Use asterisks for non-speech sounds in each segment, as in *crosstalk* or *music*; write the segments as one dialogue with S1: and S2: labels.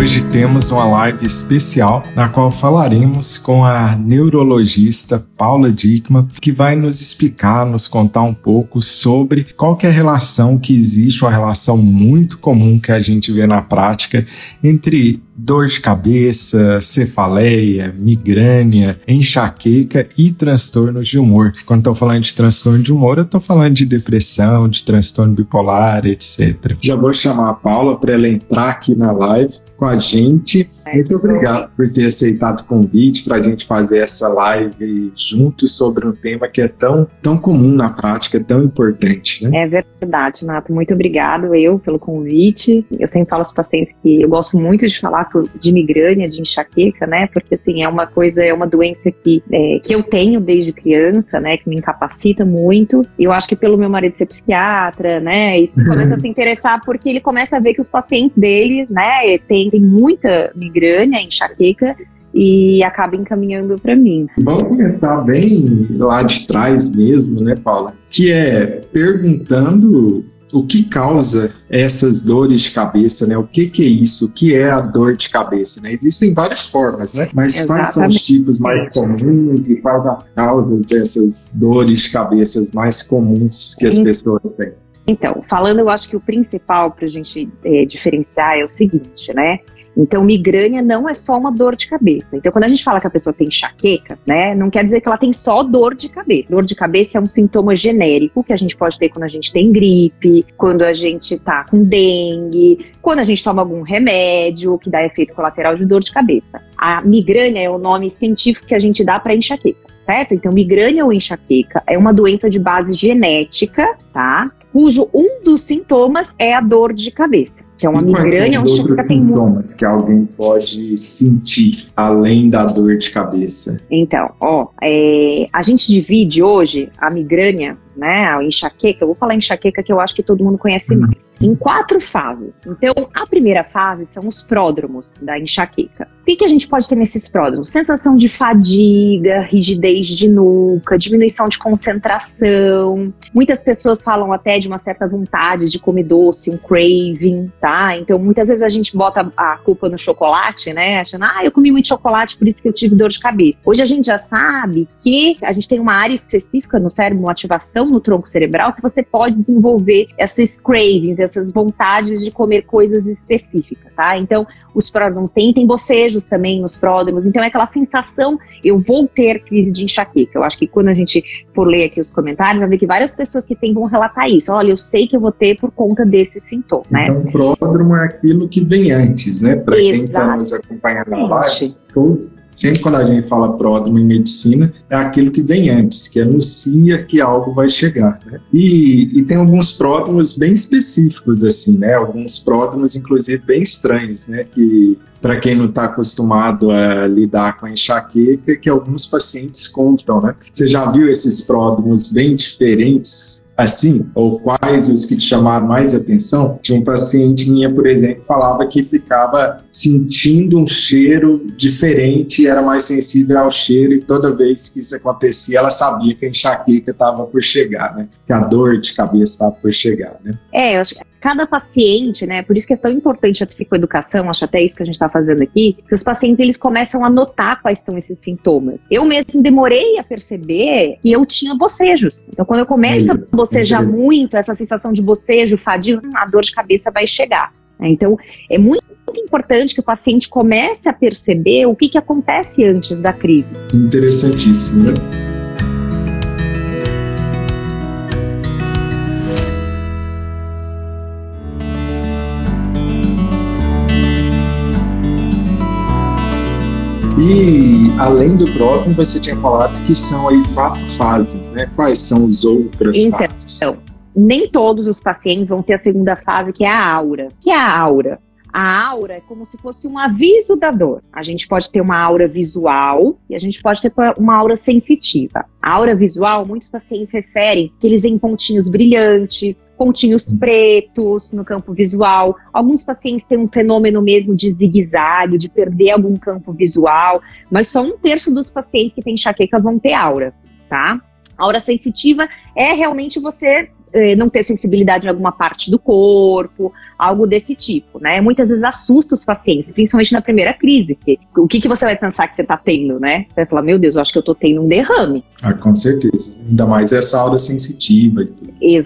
S1: Hoje temos uma live especial na qual falaremos com a neurologista Paula Dickman, que vai nos explicar, nos contar um pouco sobre qual é a relação que existe, uma relação muito comum que a gente vê na prática entre dor de cabeça, cefaleia, migrânia, enxaqueca e transtornos de humor. Quando estou falando de transtorno de humor, eu estou falando de depressão, de transtorno bipolar, etc. Já vou chamar a Paula para ela entrar aqui na live com a gente. Muito obrigado por ter aceitado o convite para a gente fazer essa live juntos sobre um tema que é tão, tão comum na prática, tão importante. Né?
S2: É verdade, Nato. Muito obrigado eu pelo convite. Eu sempre falo aos pacientes que eu gosto muito de falar de migrânia, de enxaqueca, né? Porque assim, é uma coisa, é uma doença que, é, que eu tenho desde criança, né? Que me incapacita muito. E eu acho que pelo meu marido ser psiquiatra, né? E *laughs* começa a se interessar porque ele começa a ver que os pacientes dele, né, tem, tem muita migrânia, enxaqueca, e acaba encaminhando para mim.
S1: Vamos começar bem lá de trás mesmo, né, Paula? Que é perguntando o que causa essas dores de cabeça, né? O que, que é isso? O que é a dor de cabeça? Né? Existem várias formas, né? Mas Exatamente. quais são os tipos mais comuns e quais as causas dessas dores de cabeça mais comuns que as pessoas têm?
S2: Então, falando, eu acho que o principal para a gente é, diferenciar é o seguinte, né? Então, migrânia não é só uma dor de cabeça. Então, quando a gente fala que a pessoa tem enxaqueca, né, não quer dizer que ela tem só dor de cabeça. Dor de cabeça é um sintoma genérico que a gente pode ter quando a gente tem gripe, quando a gente tá com dengue, quando a gente toma algum remédio que dá efeito colateral de dor de cabeça. A migrânia é o nome científico que a gente dá para enxaqueca. Certo? Então, migrânia ou enxaqueca é uma doença de base genética, tá? Cujo um dos sintomas é a dor de cabeça que é uma migrânia, um enxaqueca tem muito.
S1: que alguém pode sentir além da dor de cabeça.
S2: Então, ó, é, a gente divide hoje a migrânia né, a enxaqueca, eu vou falar enxaqueca que eu acho que todo mundo conhece uhum. mais, em quatro fases. Então, a primeira fase são os pródromos da enxaqueca. O que, que a gente pode ter nesses pródromos? Sensação de fadiga, rigidez de nuca, diminuição de concentração. Muitas pessoas falam até de uma certa vontade de comer doce, um craving, tá? Então, muitas vezes a gente bota a culpa no chocolate, né? Achando, ah, eu comi muito chocolate, por isso que eu tive dor de cabeça. Hoje a gente já sabe que a gente tem uma área específica no cérebro, uma ativação no tronco cerebral que você pode desenvolver essas cravings, essas vontades de comer coisas específicas, tá? Então, os pródromos têm, tem bocejos também nos pródromos, então é aquela sensação, eu vou ter crise de enxaqueca. Eu acho que quando a gente for ler aqui os comentários, vai ver que várias pessoas que têm vão relatar isso. Olha, eu sei que eu vou ter por conta desse sintoma, né?
S1: Então, o pródromo é aquilo que vem antes, né? Para quem está nos acompanhando na live, sempre quando a gente fala pródromo em medicina, é aquilo que vem antes, que anuncia que algo vai chegar. Né? E, e, tem alguns pródromos bem específicos, assim, né? Alguns pródromos, inclusive, bem estranhos, né? Que para quem não está acostumado a lidar com a enxaqueca, que alguns pacientes contam, né? Você já viu esses pródromos bem diferentes assim, ou quais os que te chamaram mais atenção? Tinha um paciente minha, por exemplo, falava que ficava sentindo um cheiro diferente, era mais sensível ao cheiro, e toda vez que isso acontecia, ela sabia que a enxaqueca estava por chegar, né? Que a dor de cabeça estava por chegar, né?
S2: É, eu acho que cada paciente, né? Por isso que é tão importante a psicoeducação, acho até isso que a gente está fazendo aqui, que os pacientes eles começam a notar quais são esses sintomas. Eu mesmo demorei a perceber que eu tinha bocejos. Então, quando eu começo a bocejar muito, essa sensação de bocejo, fadiga, a dor de cabeça vai chegar. Então, é muito importante que o paciente comece a perceber o que, que acontece antes da crise.
S1: Interessantíssimo, né? E além do próprio, você tinha falado que são aí quatro fases, né? Quais são as outras
S2: então,
S1: fases?
S2: nem todos os pacientes vão ter a segunda fase, que é a aura. que é a aura? A aura é como se fosse um aviso da dor. A gente pode ter uma aura visual e a gente pode ter uma aura sensitiva. A aura visual, muitos pacientes referem que eles veem pontinhos brilhantes, pontinhos pretos no campo visual. Alguns pacientes têm um fenômeno mesmo de zigue-zague, de perder algum campo visual, mas só um terço dos pacientes que têm enxaqueca vão ter aura, tá? A aura sensitiva é realmente você eh, não ter sensibilidade em alguma parte do corpo, algo desse tipo, né? Muitas vezes assusta os pacientes, principalmente na primeira crise. Que, o que, que você vai pensar que você está tendo, né? Você vai falar, meu Deus, eu acho que eu estou tendo um derrame.
S1: Ah, com certeza. Ainda mais essa aura sensitiva e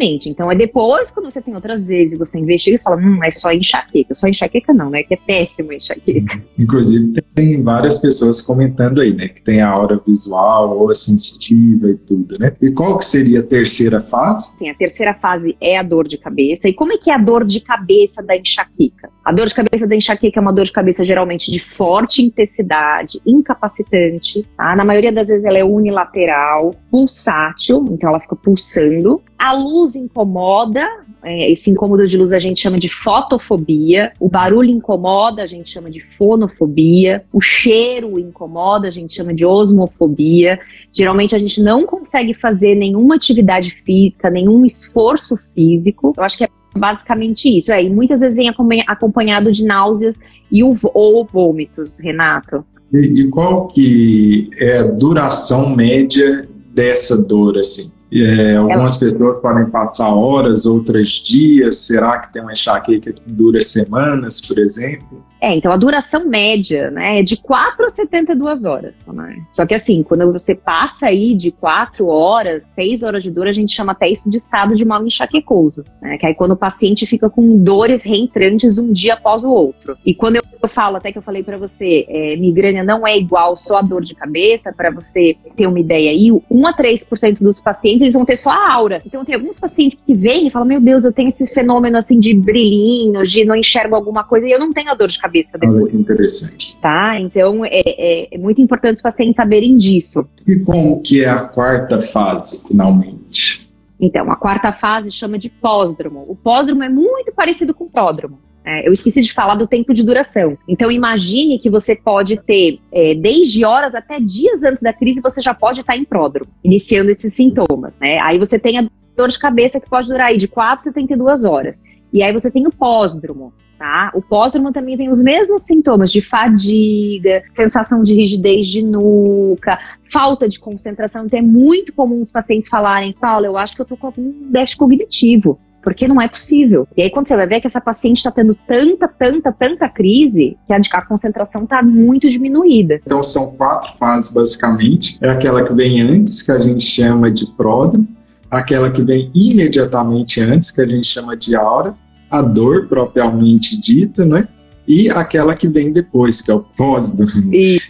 S2: Então é depois, quando você tem outras vezes, você investiga e fala, hum, é só enxaqueca. Só enxaqueca não, né? Que é péssimo enxaqueca.
S1: Uhum. Inclusive, tem várias pessoas comentando aí, né? Que tem a aura visual ou a sensitiva e tudo, né? E qual que seria a terceira fase?
S2: Sim, a terceira fase é a dor de cabeça. E como é que é a dor de cabeça da enxaqueca? A dor de cabeça da enxaqueca é uma dor de cabeça geralmente de forte intensidade, incapacitante, tá? Na maioria das vezes ela é unilateral, pulsátil, então ela fica pulsando. A luz incomoda, é, esse incômodo de luz a gente chama de fotofobia. O barulho incomoda, a gente chama de fonofobia. O cheiro incomoda, a gente chama de osmofobia. Geralmente a gente não consegue fazer nenhuma atividade física, nenhum esforço físico. Eu acho que é basicamente isso. É, e muitas vezes vem acompanhado de náuseas e ou vômitos, Renato.
S1: E, e qual que é a duração média dessa dor, assim? É, algumas pessoas podem passar horas, outras dias. Será que tem uma enxaqueca que dura semanas, por exemplo?
S2: É, então a duração média, né, é de 4 a 72 horas. Né? Só que assim, quando você passa aí de 4 horas, 6 horas de dor, a gente chama até isso de estado de mal enxaquecoso, né? Que é quando o paciente fica com dores reentrantes um dia após o outro. E quando eu falo, até que eu falei para você, é, migrânia não é igual só a dor de cabeça, para você ter uma ideia aí, 1 a 3% dos pacientes eles vão ter só a aura. Então tem alguns pacientes que vêm e falam: Meu Deus, eu tenho esse fenômeno assim de brilhinhos, de não enxergo alguma coisa e eu não tenho a dor de cabeça cabeça depois. Olha
S1: que interessante.
S2: Tá? Então é, é, é, muito importante os pacientes saberem disso.
S1: E como que é a quarta fase, finalmente?
S2: Então, a quarta fase chama de pós-dromo. O pós-dromo é muito parecido com o pródromo. É, eu esqueci de falar do tempo de duração. Então, imagine que você pode ter, é, desde horas até dias antes da crise, você já pode estar em pródromo, iniciando esses sintomas. Né? Aí você tem a dor de cabeça que pode durar aí de 4 a 72 horas. E aí você tem o pós-dromo, tá? O pós-dromo também tem os mesmos sintomas de fadiga, sensação de rigidez de nuca, falta de concentração. Então é muito comum os pacientes falarem, Paulo, eu acho que eu tô com algum déficit cognitivo. Porque não é possível. E aí, quando você vai ver que essa paciente está tendo tanta, tanta, tanta crise, que a concentração está muito diminuída.
S1: Então, são quatro fases, basicamente. É aquela que vem antes, que a gente chama de pródromo aquela que vem imediatamente antes, que a gente chama de aura, a dor propriamente dita, né? E aquela que vem depois, que é o pós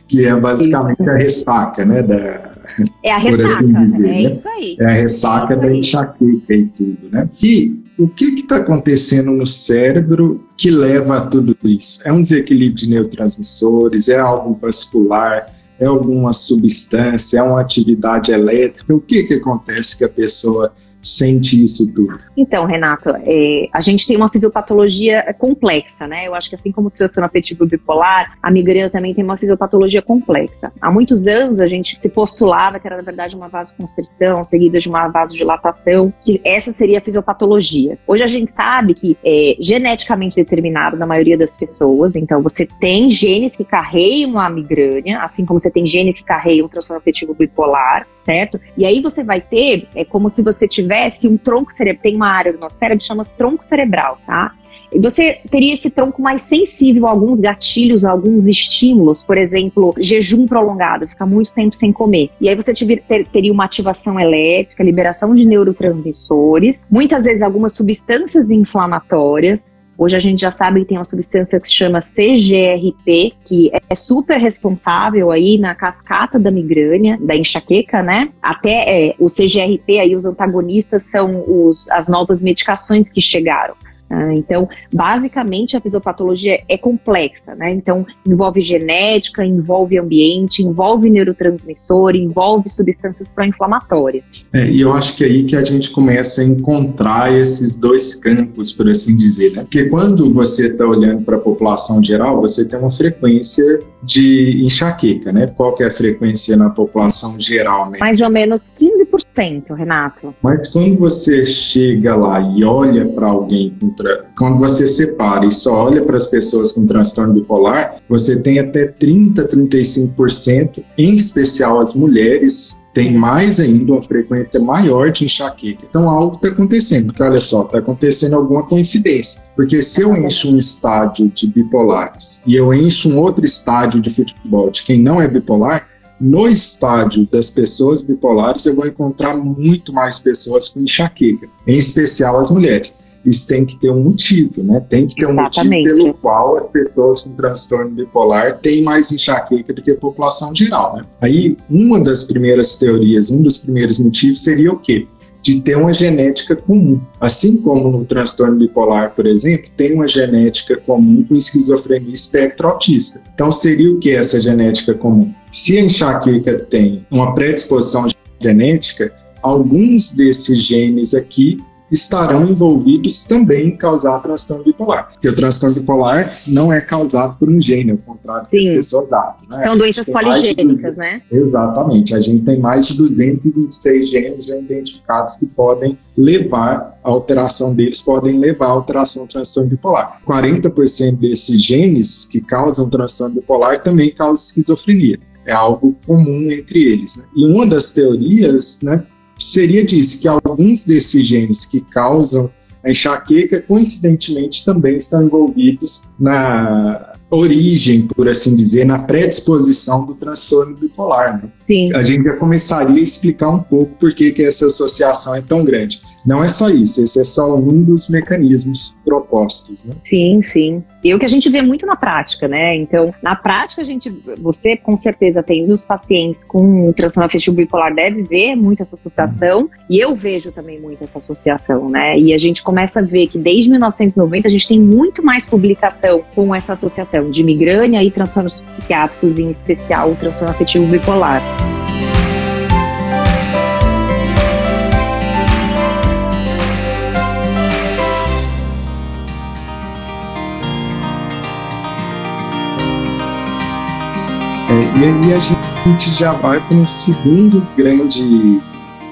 S1: que é basicamente isso. a ressaca, né? Da,
S2: é a ressaca, dizer, é né? isso aí.
S1: É a ressaca é da enxaqueca e tudo, né? E o que está acontecendo no cérebro que leva a tudo isso? É um desequilíbrio de neurotransmissores, é algo vascular, é alguma substância, é uma atividade elétrica? O que, que acontece que a pessoa sente isso tudo?
S2: Então, Renato, é, a gente tem uma fisiopatologia complexa, né? Eu acho que assim como o transtorno afetivo bipolar, a migrânia também tem uma fisiopatologia complexa. Há muitos anos a gente se postulava que era, na verdade, uma vasoconstrição seguida de uma vasodilatação, que essa seria a fisiopatologia. Hoje a gente sabe que é geneticamente determinado na maioria das pessoas, então você tem genes que carregam a migrânia, assim como você tem genes que carregam o transtorno afetivo bipolar, certo? E aí você vai ter, é como se você tivesse um tronco cerebral, tem uma área do nosso cérebro que chama tronco cerebral, tá? Você teria esse tronco mais sensível a alguns gatilhos, a alguns estímulos, por exemplo, jejum prolongado, ficar muito tempo sem comer. E aí você teria uma ativação elétrica, liberação de neurotransmissores, muitas vezes algumas substâncias inflamatórias, Hoje a gente já sabe que tem uma substância que se chama CGRP, que é super responsável aí na cascata da migrânia, da enxaqueca, né? Até é, o CGRP aí, os antagonistas são os, as novas medicações que chegaram. Ah, então, basicamente, a fisiopatologia é complexa, né? Então, envolve genética, envolve ambiente, envolve neurotransmissor, envolve substâncias pró-inflamatórias.
S1: É, e eu acho que é aí que a gente começa a encontrar esses dois campos, por assim dizer, né? Porque quando você está olhando para a população geral, você tem uma frequência de enxaqueca, né? Qual que é a frequência na população geral?
S2: Mais ou menos 15%, Renato.
S1: Mas quando você chega lá e olha para alguém com tra... quando você separa e só olha para as pessoas com transtorno bipolar, você tem até 30, 35%, em especial as mulheres, tem mais ainda uma frequência maior de enxaqueca. Então algo está acontecendo, porque olha só, está acontecendo alguma coincidência. Porque se eu encho um estádio de bipolares e eu encho um outro estádio de futebol de quem não é bipolar, no estádio das pessoas bipolares eu vou encontrar muito mais pessoas com enxaqueca, em especial as mulheres isso tem que ter um motivo, né? Tem que ter um Exatamente. motivo pelo qual as pessoas com transtorno bipolar têm mais enxaqueca do que a população geral, né? Aí, uma das primeiras teorias, um dos primeiros motivos seria o quê? de ter uma genética comum. Assim como no transtorno bipolar, por exemplo, tem uma genética comum com esquizofrenia espectro autista. Então, seria o que essa genética comum? Se a enxaqueca tem uma predisposição genética, alguns desses genes aqui estarão envolvidos também em causar transtorno bipolar. Porque o transtorno bipolar não é causado por um gene, ao contrário do que as pessoas
S2: davam. Né? São doenças poligênicas, de... né?
S1: Exatamente. A gente tem mais de 226 genes já identificados que podem levar a alteração deles, podem levar a alteração do transtorno bipolar. 40% desses genes que causam transtorno bipolar também causam esquizofrenia. É algo comum entre eles. Né? E uma das teorias, né, seria disso, que alguns desses genes que causam a enxaqueca, coincidentemente, também estão envolvidos na origem, por assim dizer, na predisposição do transtorno bipolar. Né?
S2: Sim.
S1: A gente já começaria a explicar um pouco por que, que essa associação é tão grande. Não é só isso, esse é só um dos mecanismos propostos, né?
S2: Sim, sim. E o que a gente vê muito na prática, né? Então, na prática, a gente, você com certeza tem nos pacientes com transtorno afetivo bipolar deve ver muito essa associação, uhum. e eu vejo também muito essa associação, né? E a gente começa a ver que desde 1990 a gente tem muito mais publicação com essa associação de migrânia e transtornos psiquiátricos, em especial o transtorno afetivo bipolar.
S1: E aí a gente já vai para um segundo grande,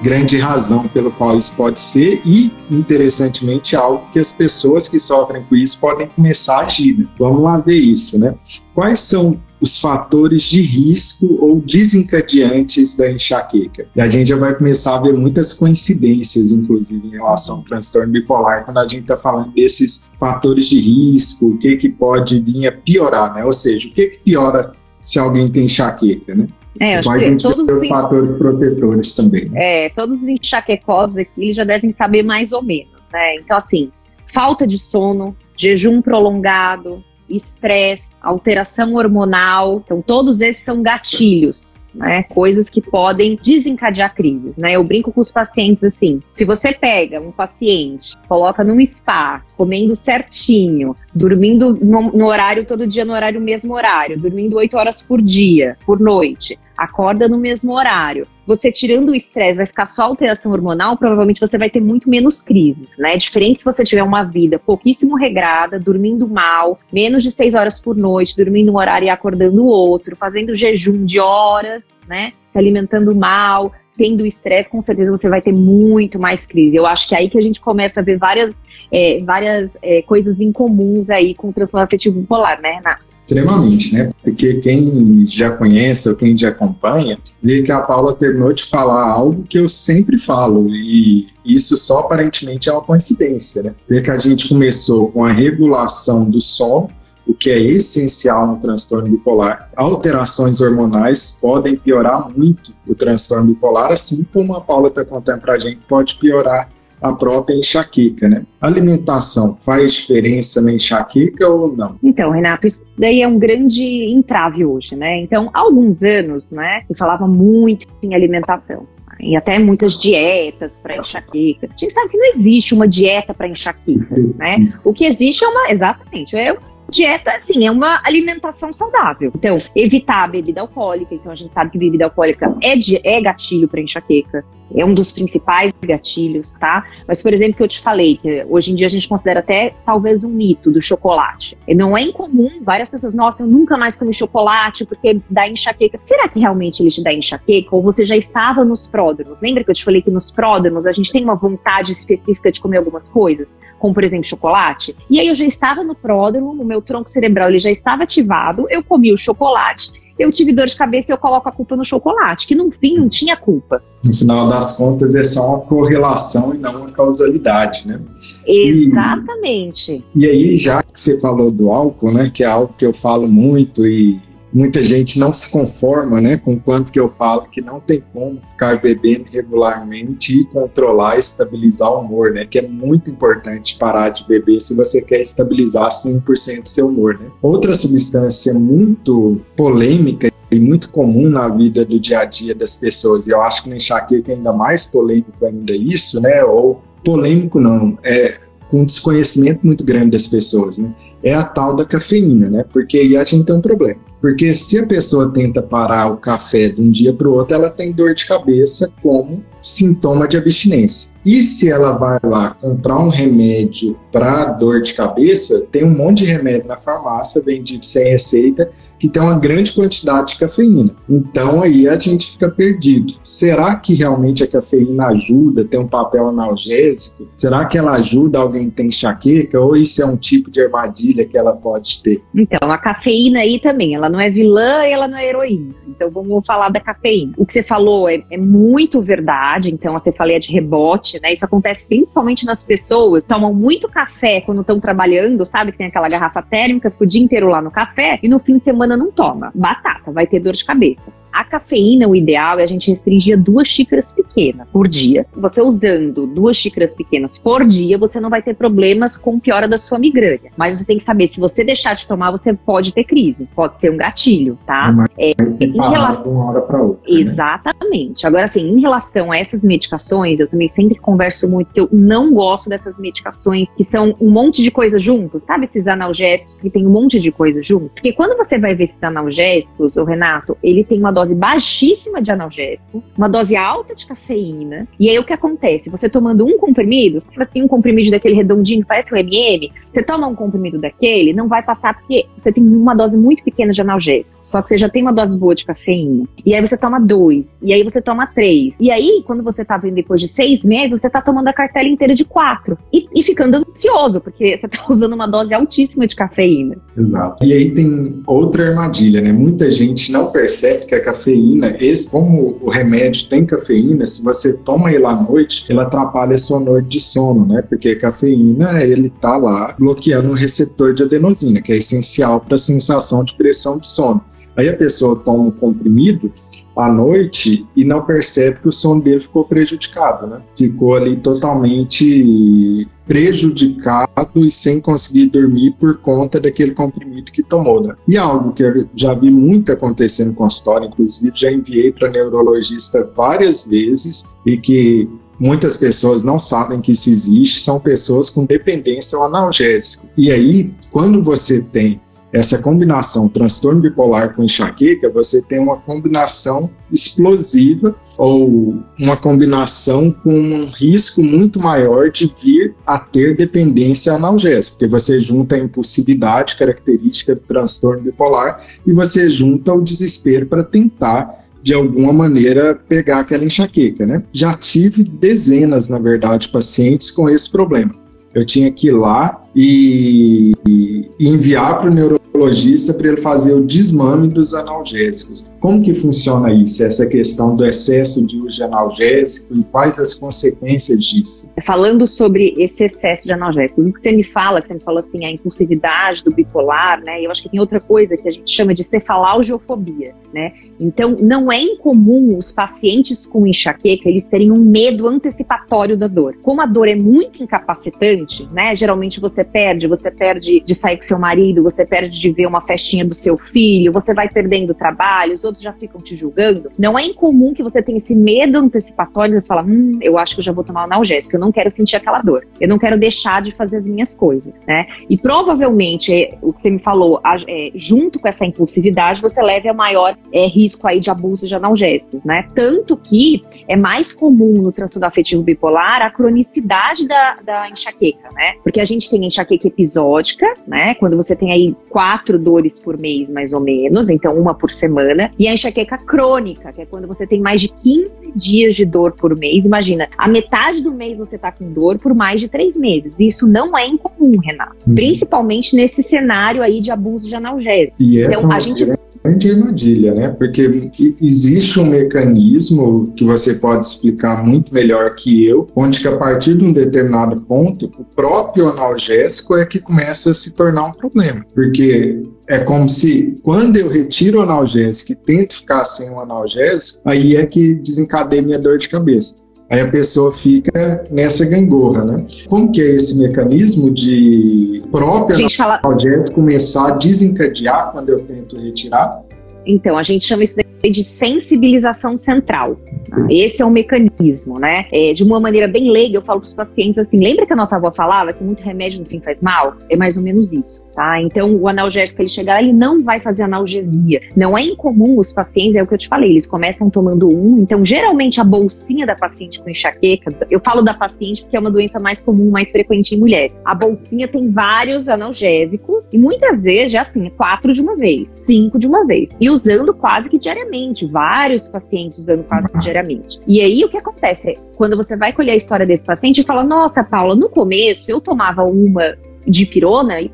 S1: grande razão pelo qual isso pode ser e, interessantemente, algo que as pessoas que sofrem com isso podem começar a agir. Né? Vamos lá ver isso, né? Quais são os fatores de risco ou desencadeantes da enxaqueca. E a gente já vai começar a ver muitas coincidências, inclusive, em relação ao transtorno bipolar, quando a gente está falando desses fatores de risco, o que, que pode vir a piorar, né? Ou seja, o que, que piora se alguém tem enxaqueca, né?
S2: É, acho que todos
S1: os fatores protetores também.
S2: Né? É, todos os enxaquecosos aqui eles já devem saber mais ou menos, né? Então, assim, falta de sono, jejum prolongado, estresse, alteração hormonal, então todos esses são gatilhos né? Coisas que podem desencadear crises, né? Eu brinco com os pacientes assim: se você pega um paciente, coloca num spa, comendo certinho, dormindo no, no horário todo dia, no horário mesmo horário, dormindo oito horas por dia, por noite, acorda no mesmo horário. Você tirando o estresse, vai ficar só alteração hormonal, provavelmente você vai ter muito menos crise, né? Diferente se você tiver uma vida pouquíssimo regrada, dormindo mal, menos de seis horas por noite, dormindo um horário e acordando outro, fazendo jejum de horas, né? Se alimentando mal, tendo estresse, com certeza você vai ter muito mais crise. Eu acho que é aí que a gente começa a ver várias, é, várias é, coisas incomuns aí com o transtorno afetivo bipolar, né, Renato?
S1: Extremamente, né? Porque quem já conhece ou quem já acompanha, vê que a Paula terminou de falar algo que eu sempre falo, e isso só aparentemente é uma coincidência, né? Vê que a gente começou com a regulação do sono, o que é essencial no transtorno bipolar. Alterações hormonais podem piorar muito o transtorno bipolar, assim como a Paula está contando para a gente, pode piorar a própria enxaqueca, né? Alimentação faz diferença na enxaqueca ou não?
S2: Então, Renato, isso daí é um grande entrave hoje, né? Então, há alguns anos, né, se falava muito em alimentação. e até muitas dietas para enxaqueca. A gente sabe que não existe uma dieta para enxaqueca, né? O que existe é uma, exatamente, é dieta, assim, é uma alimentação saudável. Então, evitar a bebida alcoólica. Então, a gente sabe que bebida alcoólica é, de, é gatilho para enxaqueca. É um dos principais gatilhos, tá? Mas, por exemplo, que eu te falei, que hoje em dia a gente considera até talvez um mito do chocolate. Não é incomum, várias pessoas, nossa, eu nunca mais comi chocolate porque dá enxaqueca. Será que realmente ele te dá enxaqueca? Ou você já estava nos pródromos? Lembra que eu te falei que nos pródromos a gente tem uma vontade específica de comer algumas coisas? Como, por exemplo, chocolate? E aí eu já estava no pródromo, o meu tronco cerebral ele já estava ativado, eu comi o chocolate eu tive dor de cabeça e eu coloco a culpa no chocolate, que no fim não tinha culpa.
S1: No final das contas é só uma correlação e não uma causalidade, né?
S2: Exatamente.
S1: E, e aí, já que você falou do álcool, né, que é algo que eu falo muito e muita gente não se conforma né, com quanto que eu falo que não tem como ficar bebendo regularmente e controlar e estabilizar o humor, né? Que é muito importante parar de beber se você quer estabilizar 100% seu humor, né? Outra substância muito polêmica e muito comum na vida do dia a dia das pessoas, e eu acho que no enxaqueca é ainda mais polêmico ainda isso, né? Ou polêmico não, é com desconhecimento muito grande das pessoas, né? É a tal da cafeína, né? Porque aí a gente tem um problema porque se a pessoa tenta parar o café de um dia para o outro, ela tem dor de cabeça como sintoma de abstinência. E se ela vai lá comprar um remédio para dor de cabeça, tem um monte de remédio na farmácia vendido sem receita que tem uma grande quantidade de cafeína. Então aí a gente fica perdido. Será que realmente a cafeína ajuda, tem um papel analgésico? Será que ela ajuda alguém que tem enxaqueca ou isso é um tipo de armadilha que ela pode ter?
S2: Então, a cafeína aí também, ela não é vilã e ela não é heroína. Então vamos falar da cafeína. O que você falou é, é muito verdade, então você falei de rebote, né? Isso acontece principalmente nas pessoas que tomam muito café quando estão trabalhando, sabe? Que tem aquela garrafa térmica, fica o dia inteiro lá no café e no fim de semana não toma. Batata, vai ter dor de cabeça. A cafeína, o ideal é a gente restringir a duas xícaras pequenas por dia. Você usando duas xícaras pequenas por dia, você não vai ter problemas com piora da sua migrânia. Mas você tem que saber, se você deixar de tomar, você pode ter crise. Pode ser um gatilho, tá?
S1: É, em relação... uma hora para outra.
S2: Né? Exatamente. Né? Agora, assim, em relação a essas medicações, eu também sempre converso muito que eu não gosto dessas medicações que são um monte de coisa junto. Sabe esses analgésicos que tem um monte de coisa junto? Porque quando você vai ver esses analgésicos, o Renato, ele tem uma dose dose baixíssima de analgésico, uma dose alta de cafeína. E aí o que acontece? Você tomando um comprimido, assim, um comprimido daquele redondinho que parece um MM, você toma um comprimido daquele, não vai passar porque você tem uma dose muito pequena de analgésico. Só que você já tem uma dose boa de cafeína. E aí você toma dois. E aí você toma três. E aí, quando você tá vendo depois de seis meses, você tá tomando a cartela inteira de quatro. E, e ficando ansioso, porque você tá *laughs* usando uma dose altíssima de cafeína.
S1: Exato. E aí tem outra armadilha, né? Muita gente não percebe que a cafeína, esse, como o remédio tem cafeína, se você toma ele à noite, ele atrapalha a sua noite de sono, né? Porque a cafeína, ele tá lá bloqueando o receptor de adenosina, que é essencial para a sensação de pressão de sono. Aí a pessoa toma um comprimido à noite e não percebe que o sono dele ficou prejudicado, né? Ficou ali totalmente prejudicado e sem conseguir dormir por conta daquele comprimido que tomou, né? E algo que eu já vi muito acontecer no consultório, inclusive já enviei para neurologista várias vezes e que muitas pessoas não sabem que isso existe, são pessoas com dependência ao analgésico. E aí, quando você tem essa combinação transtorno bipolar com enxaqueca, você tem uma combinação explosiva ou uma combinação com um risco muito maior de vir a ter dependência analgésica, porque você junta a impulsividade característica do transtorno bipolar e você junta o desespero para tentar de alguma maneira pegar aquela enxaqueca, né? Já tive dezenas, na verdade, pacientes com esse problema. Eu tinha que ir lá e enviar para o neurologista para ele fazer o desmame dos analgésicos. Como que funciona isso, essa questão do excesso de uso de analgésico e quais as consequências disso?
S2: Falando sobre esse excesso de analgésicos, o que você me fala, que você me falou assim, a impulsividade do bipolar, né? Eu acho que tem outra coisa que a gente chama de cefalaugiofobia, né? Então, não é incomum os pacientes com enxaqueca, eles terem um medo antecipatório da dor. Como a dor é muito incapacitante, né? Geralmente você perde, você perde de sair com seu marido, você perde de ver uma festinha do seu filho, você vai perdendo trabalho, os outros outros já ficam te julgando, não é incomum que você tenha esse medo antecipatório, você fala, hum, eu acho que eu já vou tomar analgésico, eu não quero sentir aquela dor, eu não quero deixar de fazer as minhas coisas, né? E provavelmente, é, o que você me falou, é, junto com essa impulsividade, você leva a maior é, risco aí de abuso de analgésicos, né? Tanto que é mais comum no transtorno afetivo bipolar a cronicidade da, da enxaqueca, né? Porque a gente tem enxaqueca episódica, né? Quando você tem aí quatro dores por mês, mais ou menos, então uma por semana, e a enxaqueca crônica, que é quando você tem mais de 15 dias de dor por mês. Imagina, a metade do mês você tá com dor por mais de três meses. Isso não é incomum, Renato. Uhum. Principalmente nesse cenário aí de abuso de analgésico.
S1: E é então, é a gente grande armadilha, né? Porque existe um mecanismo que você pode explicar muito melhor que eu, onde que a partir de um determinado ponto, o próprio analgésico é que começa a se tornar um problema. Porque é como se quando eu retiro o analgésico e tento ficar sem o analgésico, aí é que desencadeia minha dor de cabeça. Aí a pessoa fica nessa gangorra, né? Como que é esse mecanismo de próprio analgésico começar a desencadear quando eu tento retirar?
S2: Então, a gente chama isso de sensibilização central. Esse é o mecanismo, né? É, de uma maneira bem leiga, eu falo para os pacientes assim: lembra que a nossa avó falava que muito remédio no fim faz mal? É mais ou menos isso, tá? Então, o analgésico ele chegar, ele não vai fazer analgesia. Não é incomum os pacientes, é o que eu te falei, eles começam tomando um. Então, geralmente a bolsinha da paciente com enxaqueca, eu falo da paciente porque é uma doença mais comum, mais frequente em mulheres. A bolsinha tem vários analgésicos e muitas vezes já assim, quatro de uma vez, cinco de uma vez. E usando quase que diariamente, vários pacientes usando quase que diariamente. E aí o que acontece? É, quando você vai colher a história desse paciente e fala: Nossa, Paula, no começo eu tomava uma de pirona e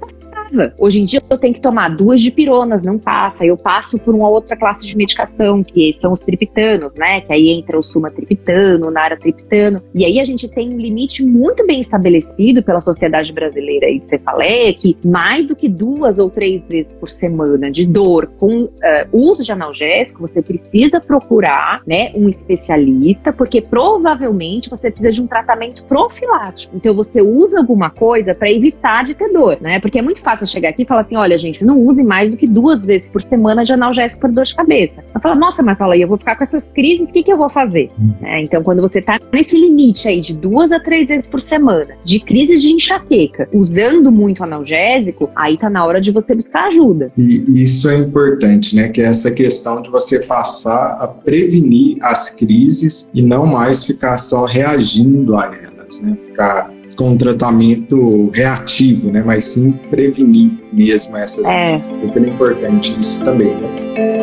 S2: Hoje em dia eu tenho que tomar duas de pironas, não passa. Eu passo por uma outra classe de medicação, que são os triptanos, né? Que aí entra o sumatriptano, o naratriptano. E aí a gente tem um limite muito bem estabelecido pela Sociedade Brasileira de Cefaleia, que mais do que duas ou três vezes por semana de dor com uh, uso de analgésico, você precisa procurar, né, um especialista, porque provavelmente você precisa de um tratamento profilático. Então você usa alguma coisa para evitar de ter dor, né? Porque é muito fácil chegar aqui e falar assim: olha, gente, não use mais do que duas vezes por semana de analgésico por dor de cabeça. Eu falo, nossa, mas fala aí, eu vou ficar com essas crises, o que, que eu vou fazer? É, então, quando você tá nesse limite aí de duas a três vezes por semana, de crises de enxaqueca, usando muito analgésico, aí tá na hora de você buscar ajuda.
S1: E isso é importante, né? Que é essa questão de você passar a prevenir as crises e não mais ficar só reagindo a elas, né? Ficar com um tratamento reativo, né? Mas sim prevenir mesmo essas é. Doenças. Super importante isso também, né?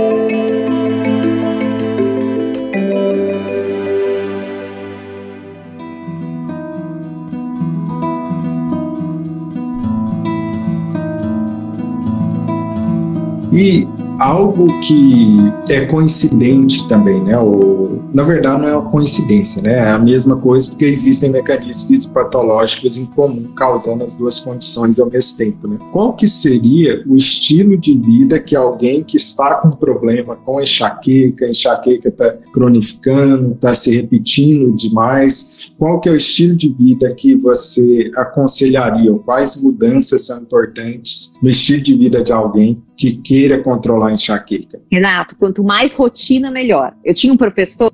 S1: E algo que é coincidente também, né? Ou, na verdade, não é uma coincidência, né? É a mesma coisa porque existem mecanismos fisiopatológicos em comum causando as duas condições ao mesmo tempo, né? Qual que seria o estilo de vida que alguém que está com problema com enxaqueca, enxaqueca está cronificando, está se repetindo demais, qual que é o estilo de vida que você aconselharia? Quais mudanças são importantes no estilo de vida de alguém que queira controlar enxaqueca?
S2: Renato, quanto mais rotina, melhor. Eu tinha um professor,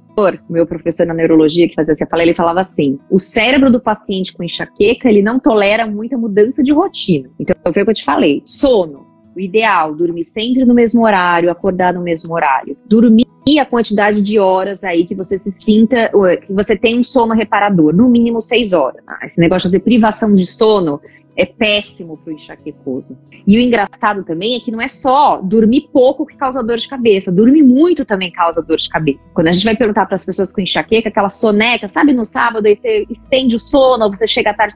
S2: meu professor na neurologia, que fazia essa fala, ele falava assim: o cérebro do paciente com enxaqueca, ele não tolera muita mudança de rotina. Então, foi o que eu te falei. Sono. O ideal, dormir sempre no mesmo horário, acordar no mesmo horário. Dormir a quantidade de horas aí que você se sinta, que você tem um sono reparador, no mínimo seis horas. Esse negócio de privação de sono, é péssimo para o enxaquecoso. E o engraçado também é que não é só dormir pouco que causa dor de cabeça, dormir muito também causa dor de cabeça. Quando a gente vai perguntar para as pessoas com enxaqueca, aquela soneca, sabe, no sábado, aí você estende o sono, você chega à tarde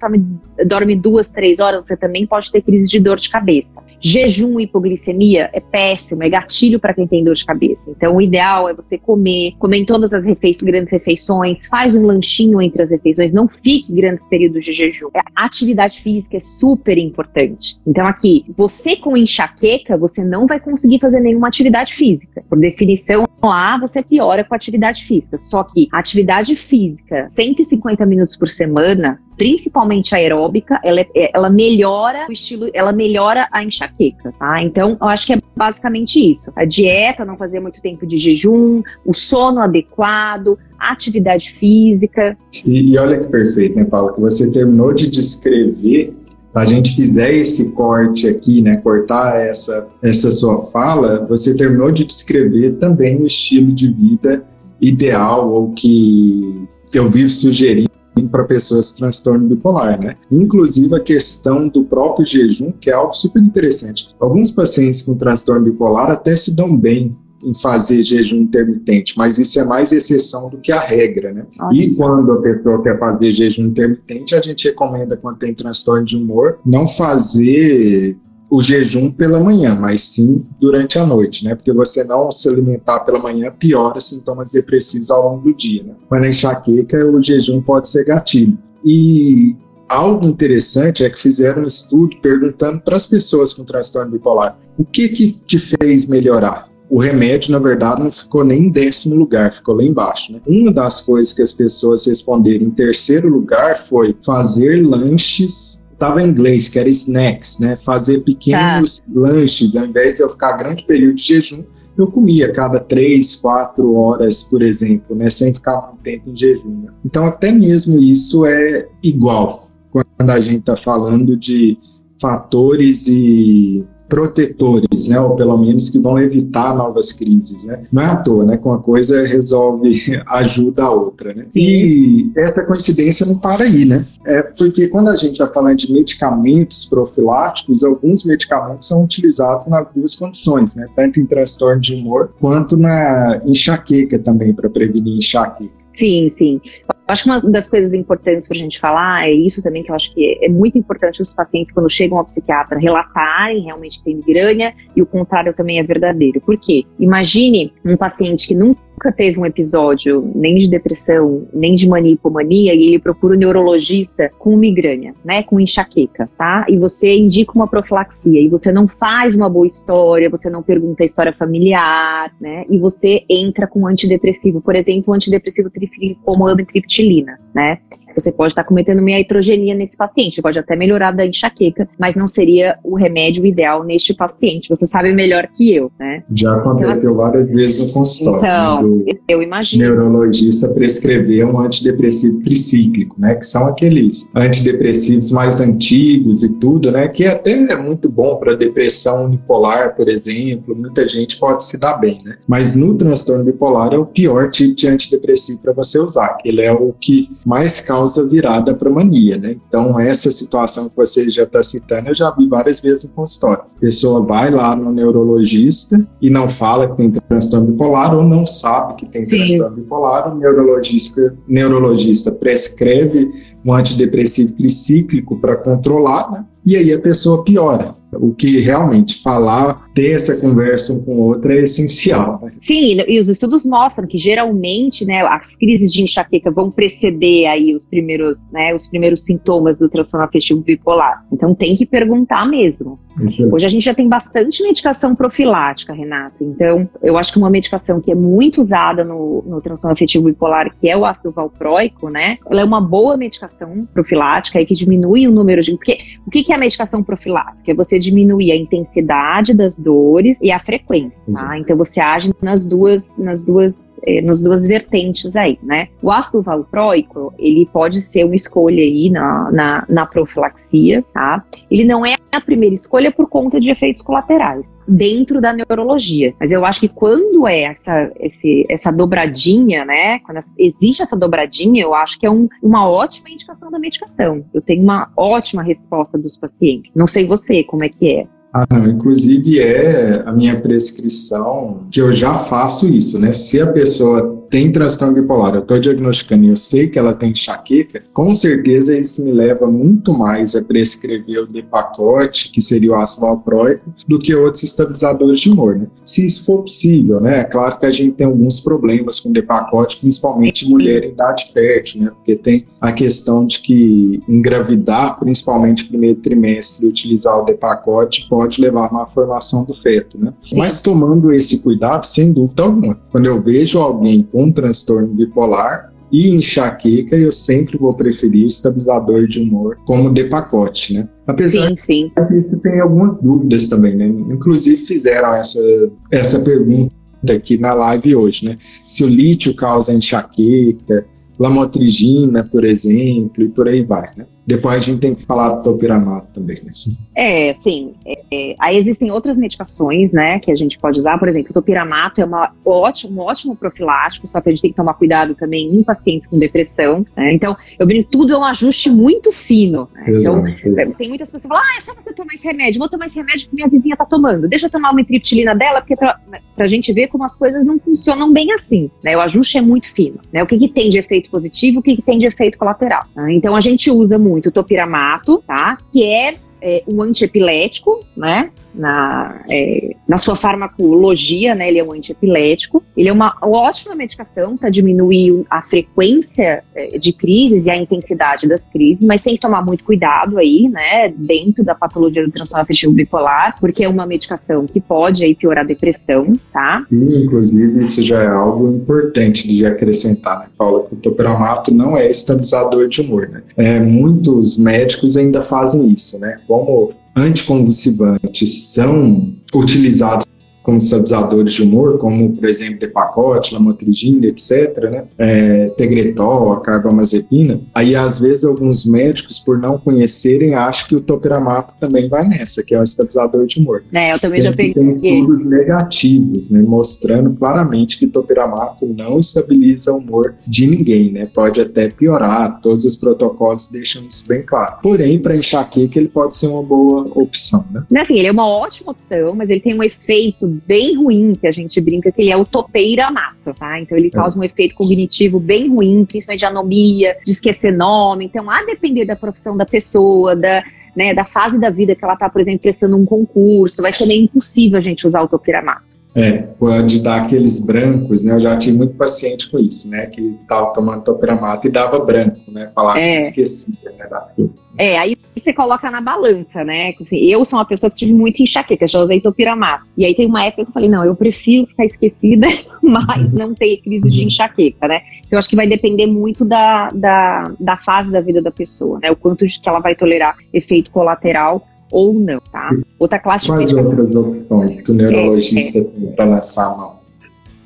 S2: e dorme duas, três horas, você também pode ter crise de dor de cabeça. Jejum e hipoglicemia é péssimo, é gatilho para quem tem dor de cabeça. Então, o ideal é você comer, comer em todas as refeições, grandes refeições, faz um lanchinho entre as refeições, não fique grandes períodos de jejum. A atividade física é super importante. Então, aqui, você com enxaqueca, você não vai conseguir fazer nenhuma atividade física. Por definição, lá você piora com a atividade física. Só que atividade física, 150 minutos por semana, principalmente aeróbica, ela, é, ela melhora o estilo, ela melhora a enxaqueca, tá? Então, eu acho que é basicamente isso. A dieta, não fazer muito tempo de jejum, o sono adequado, atividade física.
S1: E, e olha que perfeito, né, Paulo? Que você terminou de descrever a gente fizer esse corte aqui, né, cortar essa, essa sua fala, você terminou de descrever também o estilo de vida ideal ou que eu vivo sugerindo para pessoas com transtorno bipolar, né? Inclusive a questão do próprio jejum, que é algo super interessante. Alguns pacientes com transtorno bipolar até se dão bem em fazer jejum intermitente, mas isso é mais exceção do que a regra, né? e quando a pessoa quer fazer jejum intermitente, a gente recomenda, quando tem transtorno de humor, não fazer o jejum pela manhã, mas sim durante a noite, né? Porque você não se alimentar pela manhã piora sintomas depressivos ao longo do dia, né? Mas na enxaqueca, o jejum pode ser gatilho. E algo interessante é que fizeram um estudo perguntando para as pessoas com transtorno bipolar o que que te fez melhorar o remédio, na verdade, não ficou nem em décimo lugar, ficou lá embaixo. Né? Uma das coisas que as pessoas responderam em terceiro lugar foi fazer lanches estava em inglês, que era snacks, né? Fazer pequenos tá. lanches, ao invés de eu ficar grande período de jejum, eu comia cada três, quatro horas, por exemplo, né? Sem ficar muito tempo em jejum. Né? Então, até mesmo isso é igual quando a gente está falando de fatores e protetores, né, ou pelo menos que vão evitar novas crises, né? Não é à toa, né? Com uma coisa resolve, *laughs* ajuda a outra, né? Sim. E essa coincidência não para aí, né? É porque quando a gente está falando de medicamentos profiláticos, alguns medicamentos são utilizados nas duas condições, né? Tanto em transtorno de humor quanto na enxaqueca também, para prevenir enxaqueca.
S2: Sim, sim. Eu acho que uma das coisas importantes para a gente falar é isso também, que eu acho que é muito importante os pacientes, quando chegam ao psiquiatra, relatarem realmente que tem migrânia e o contrário também é verdadeiro. Por quê? Imagine um paciente que nunca nunca teve um episódio nem de depressão, nem de mania hipomania, e ele procura um neurologista com migrânia, né, com enxaqueca, tá? E você indica uma profilaxia, e você não faz uma boa história, você não pergunta a história familiar, né, e você entra com um antidepressivo, por exemplo, antidepressivo tricíclico como amitriptilina, né? Você pode estar cometendo uma hiatrogenia nesse paciente, pode até melhorar da enxaqueca, mas não seria o remédio ideal neste paciente. Você sabe melhor que eu, né?
S1: Já aconteceu então, várias vezes no consultório.
S2: Então, eu imagino.
S1: neurologista prescrever um antidepressivo tricíclico, né? Que são aqueles antidepressivos mais antigos e tudo, né? Que até é muito bom para depressão unipolar, por exemplo. Muita gente pode se dar bem, né? Mas no transtorno bipolar é o pior tipo de antidepressivo para você usar, ele é o que mais causa causa virada para mania, né? Então, essa situação que você já está citando, eu já vi várias vezes no consultório. A pessoa vai lá no neurologista e não fala que tem transtorno bipolar ou não sabe que tem Sim. transtorno bipolar, o neurologista, neurologista prescreve um antidepressivo tricíclico para controlar, né? E aí a pessoa piora. O que realmente falar, ter essa conversa um com o outro é essencial. Né?
S2: Sim, e os estudos mostram que geralmente, né, as crises de enxaqueca vão preceder aí os primeiros, né, os primeiros sintomas do transtorno afetivo bipolar. Então tem que perguntar mesmo. Hoje a gente já tem bastante medicação profilática, Renato. Então, eu acho que uma medicação que é muito usada no, no transtorno afetivo bipolar, que é o ácido valproico, né? Ela é uma boa medicação profilática e que diminui o número de. Porque o que é a medicação profilática? É você diminuir a intensidade das dores e a frequência, tá? Então você age nas duas, nas duas nas duas vertentes aí, né? O ácido valproico, ele pode ser uma escolha aí na, na, na profilaxia, tá? Ele não é a primeira escolha por conta de efeitos colaterais dentro da neurologia. Mas eu acho que quando é essa, esse, essa dobradinha, né? Quando existe essa dobradinha, eu acho que é um, uma ótima indicação da medicação. Eu tenho uma ótima resposta dos pacientes. Não sei você, como é que é.
S1: Ah, inclusive é a minha prescrição que eu já faço isso, né? Se a pessoa tem transtorno bipolar, eu estou diagnosticando e eu sei que ela tem enxaqueca, com certeza isso me leva muito mais a prescrever o Depacote, que seria o ácido valproico, do que outros estabilizadores de humor, né? Se isso for possível, né? É claro que a gente tem alguns problemas com Depacote, principalmente mulher em idade fértil, né? Porque tem a questão de que engravidar, principalmente no primeiro trimestre, utilizar o Depacote pode levar uma formação do feto, né? Sim. Mas tomando esse cuidado, sem dúvida alguma. Quando eu vejo alguém com um transtorno bipolar, E enxaqueca, eu sempre vou preferir o estabilizador de humor como de pacote, né?
S2: Apesar sim, sim.
S1: que tem algumas dúvidas também, né? Inclusive fizeram essa, essa pergunta aqui na live hoje, né? Se o lítio causa enxaqueca, lamotrigina, por exemplo, e por aí vai, né? Depois a gente tem que falar do topiramato também, né?
S2: É, sim. É, é, aí existem outras medicações, né, que a gente pode usar. Por exemplo, o topiramato é uma ótimo, um ótimo profilático, só que a gente tem que tomar cuidado também em pacientes com depressão. Né? Então, eu brinco, tudo é um ajuste muito fino. Né? Então, é, tem muitas pessoas que falam, ah, é só você tomar esse remédio. Vou tomar esse remédio que minha vizinha tá tomando. Deixa eu tomar uma triptilina dela, porque pra, pra gente ver como as coisas não funcionam bem assim. Né? O ajuste é muito fino. Né? O que, que tem de efeito positivo, o que, que tem de efeito colateral. Né? Então, a gente usa muito muito topiramato, tá? Que é, é um antiepilético, né? na, é, na sua farmacologia, né? Ele é um antiepilético. Ele é uma ótima medicação para diminuir a frequência é, de crises e a intensidade das crises, mas tem que tomar muito cuidado aí, né? Dentro da patologia do transtorno afetivo bipolar, porque é uma medicação que pode aí piorar a depressão, tá?
S1: E, inclusive, isso já é algo importante de acrescentar, né, Paula? Que o topiramato não é estabilizador de humor, né? É, muitos médicos ainda fazem isso, né? Como anticonvulsivantes são utilizados como estabilizadores de humor, como, por exemplo, depacote, lamotrigina, etc., né? É, tegretol, a carbamazepina, aí, às vezes, alguns médicos, por não conhecerem, acham que o topiramato também vai nessa, que é um estabilizador de humor.
S2: É, eu também Sempre já peguei.
S1: tem estudos negativos, né? Mostrando claramente que topiramato não estabiliza o humor de ninguém, né? Pode até piorar, todos os protocolos deixam isso bem claro. Porém, para enxaqueca, ele pode ser uma boa opção, né?
S2: Assim, ele é uma ótima opção, mas ele tem um efeito bem ruim, que a gente brinca que ele é o topeira-mato, tá? Então ele é. causa um efeito cognitivo bem ruim, principalmente de anomia, de esquecer nome. Então, a depender da profissão da pessoa, da, né, da fase da vida que ela está, por exemplo, prestando um concurso, vai ser meio impossível a gente usar o topeira-mato.
S1: É, pode dar aqueles brancos, né? Eu já tive muito paciente com isso, né? Que tava tomando topiramata e dava branco, né? Falava é. que esquecia, né? Da
S2: É, aí você coloca na balança, né? Assim, eu sou uma pessoa que tive muito enxaqueca, já usei topiramata. E aí tem uma época que eu falei, não, eu prefiro ficar esquecida, *laughs* mas não ter crise de enxaqueca, né? Então, eu acho que vai depender muito da, da, da fase da vida da pessoa, né? O quanto de que ela vai tolerar efeito colateral ou não, tá? Outra classe
S1: de Quais outras opções que o neurologista é, é. para lançar a mão?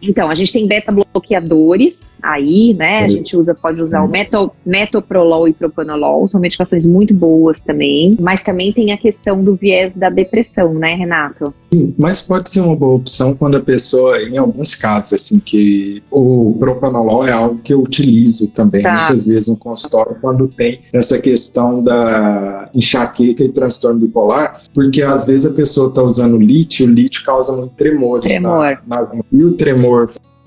S2: Então, a gente tem beta-bloqueadores aí, né? A gente usa, pode usar o meto, metoprolol e propanolol, são medicações muito boas também, mas também tem a questão do viés da depressão, né, Renato?
S1: Sim, mas pode ser uma boa opção quando a pessoa, em alguns casos, assim, que o propanolol é algo que eu utilizo também, tá. muitas vezes no consultório, quando tem essa questão da enxaqueca e transtorno bipolar, porque às vezes a pessoa está usando lítio, o lítio causa muito tremores
S2: tremor.
S1: na, na, e o tremor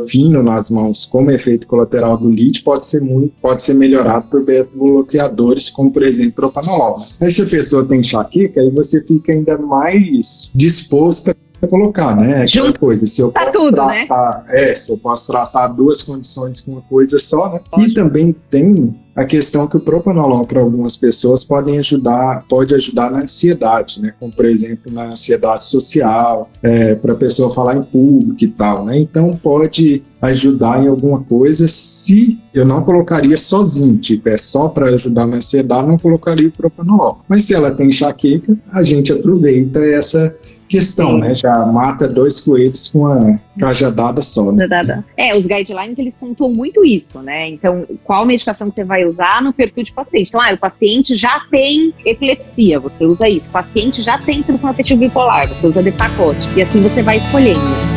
S1: fino nas mãos como efeito colateral do lítio pode ser muito, pode ser melhorado por beta-bloqueadores, como por exemplo propanolol. Mas se a pessoa tem enxaqueca, aí você fica ainda mais disposta colocar, né? Aquela coisa, se eu
S2: tá posso tudo,
S1: tratar,
S2: né?
S1: é, se eu posso tratar duas condições com uma coisa só, né? Pode. E também tem a questão que o propanolol para algumas pessoas podem ajudar, pode ajudar na ansiedade, né? Como por exemplo na ansiedade social, é, para a pessoa falar em público e tal, né? Então pode ajudar em alguma coisa se eu não colocaria sozinho, tipo, é só para ajudar na ansiedade, não colocaria o propanolol. Mas se ela tem enxaqueca, a gente aproveita essa questão, né? Já mata dois coelhos com uma cajadada só. Né?
S2: É, os guidelines eles pontuam muito isso, né? Então, qual medicação que você vai usar no perfil de paciente? Então, ah, o paciente já tem epilepsia, você usa isso. O paciente já tem transtorno afetivo bipolar, você usa de pacote. E assim você vai escolhendo.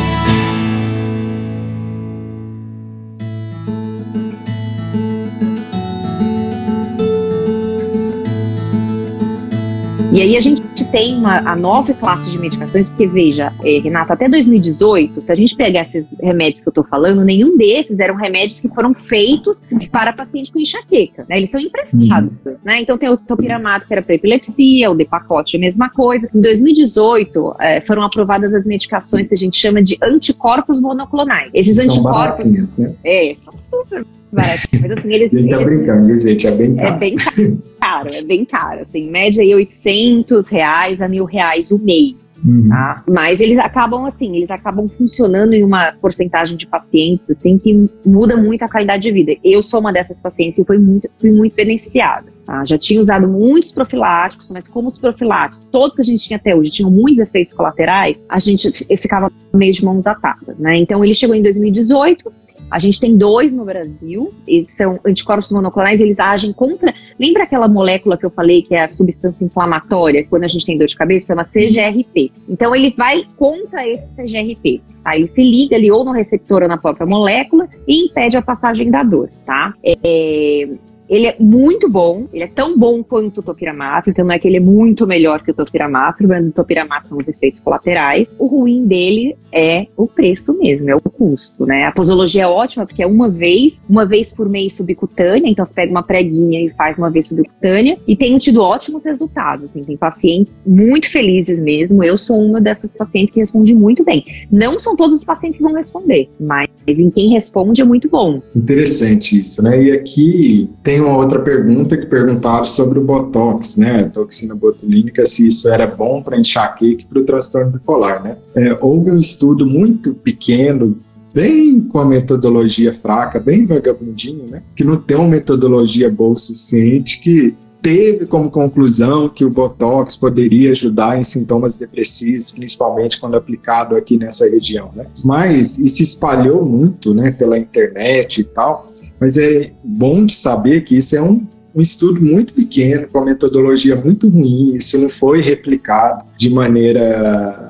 S2: E aí a gente tem uma, a nova classe de medicações, porque veja, é, Renato, até 2018, se a gente pegar esses remédios que eu tô falando, nenhum desses eram remédios que foram feitos para paciente com enxaqueca, né? Eles são emprestados, uhum. né? Então tem o topiramato que era para epilepsia, o depacote a mesma coisa. Em 2018, é, foram aprovadas as medicações que a gente chama de anticorpos monoclonais. Esses anticorpos... Né? É, são super mas assim, eles... *laughs*
S1: Gente, tá tá brincando, gente? É bem
S2: caro. É bem caro é bem caro. Tem assim, média aí 800 reais a mil reais o mês. Uhum. Tá? Mas eles acabam assim, eles acabam funcionando em uma porcentagem de pacientes assim, que muda muito a qualidade de vida. Eu sou uma dessas pacientes e fui muito, fui muito beneficiada. Tá? Já tinha usado muitos profiláticos, mas como os profiláticos, todos que a gente tinha até hoje, tinham muitos efeitos colaterais, a gente ficava meio de mãos atadas. Né? Então ele chegou em 2018, a gente tem dois no Brasil, eles são anticorpos monoclonais, eles agem contra. Lembra aquela molécula que eu falei que é a substância inflamatória, quando a gente tem dor de cabeça, chama CGRP. Então ele vai contra esse CGRP. Tá? Ele se liga ali ou no receptor ou na própria molécula e impede a passagem da dor, tá? É, ele é muito bom, ele é tão bom quanto o topiramato, então não é que ele é muito melhor que o topiramato, mas o topiramato são os efeitos colaterais. O ruim dele é o preço mesmo, é o custo, né? A posologia é ótima porque é uma vez, uma vez por mês subcutânea, então você pega uma preguinha e faz uma vez subcutânea e tem tido ótimos resultados, assim, tem pacientes muito felizes mesmo. Eu sou uma dessas pacientes que responde muito bem. Não são todos os pacientes que vão responder, mas em quem responde é muito bom.
S1: Interessante isso, né? E aqui tem uma outra pergunta que perguntaram sobre o Botox, né? A toxina botulínica, se isso era bom para enxaqueca e para o transtorno bipolar, né? É, houve um estudo muito pequeno, bem com a metodologia fraca, bem vagabundinho, né? Que não tem uma metodologia boa o suficiente, que teve como conclusão que o Botox poderia ajudar em sintomas depressivos, principalmente quando aplicado aqui nessa região, né? Mas isso se espalhou muito, né, pela internet e tal, mas é bom de saber que isso é um, um estudo muito pequeno, com uma metodologia muito ruim, isso não foi replicado de maneira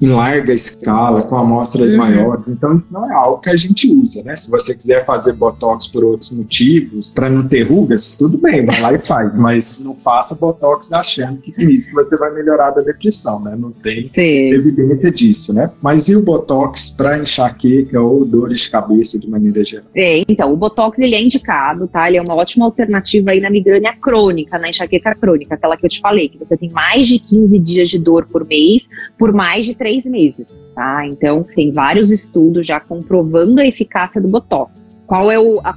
S1: em larga escala, com amostras uhum. maiores. Então, isso não é algo que a gente usa, né? Se você quiser fazer botox por outros motivos, para não ter rugas, tudo bem, vai lá e faz. Mas não faça botox achando que com isso você vai melhorar da depressão, né? Não tem Sim. evidência disso, né? Mas e o botox para enxaqueca ou dores de cabeça de maneira geral?
S2: É, então, o botox ele é indicado, tá? Ele é uma ótima alternativa aí na migrânia crônica, na enxaqueca crônica, aquela que eu te falei, que você tem mais de 15 dias de dor por mês, por mais de 3 três meses, tá? Então, tem vários estudos já comprovando a eficácia do Botox. Qual é o, a,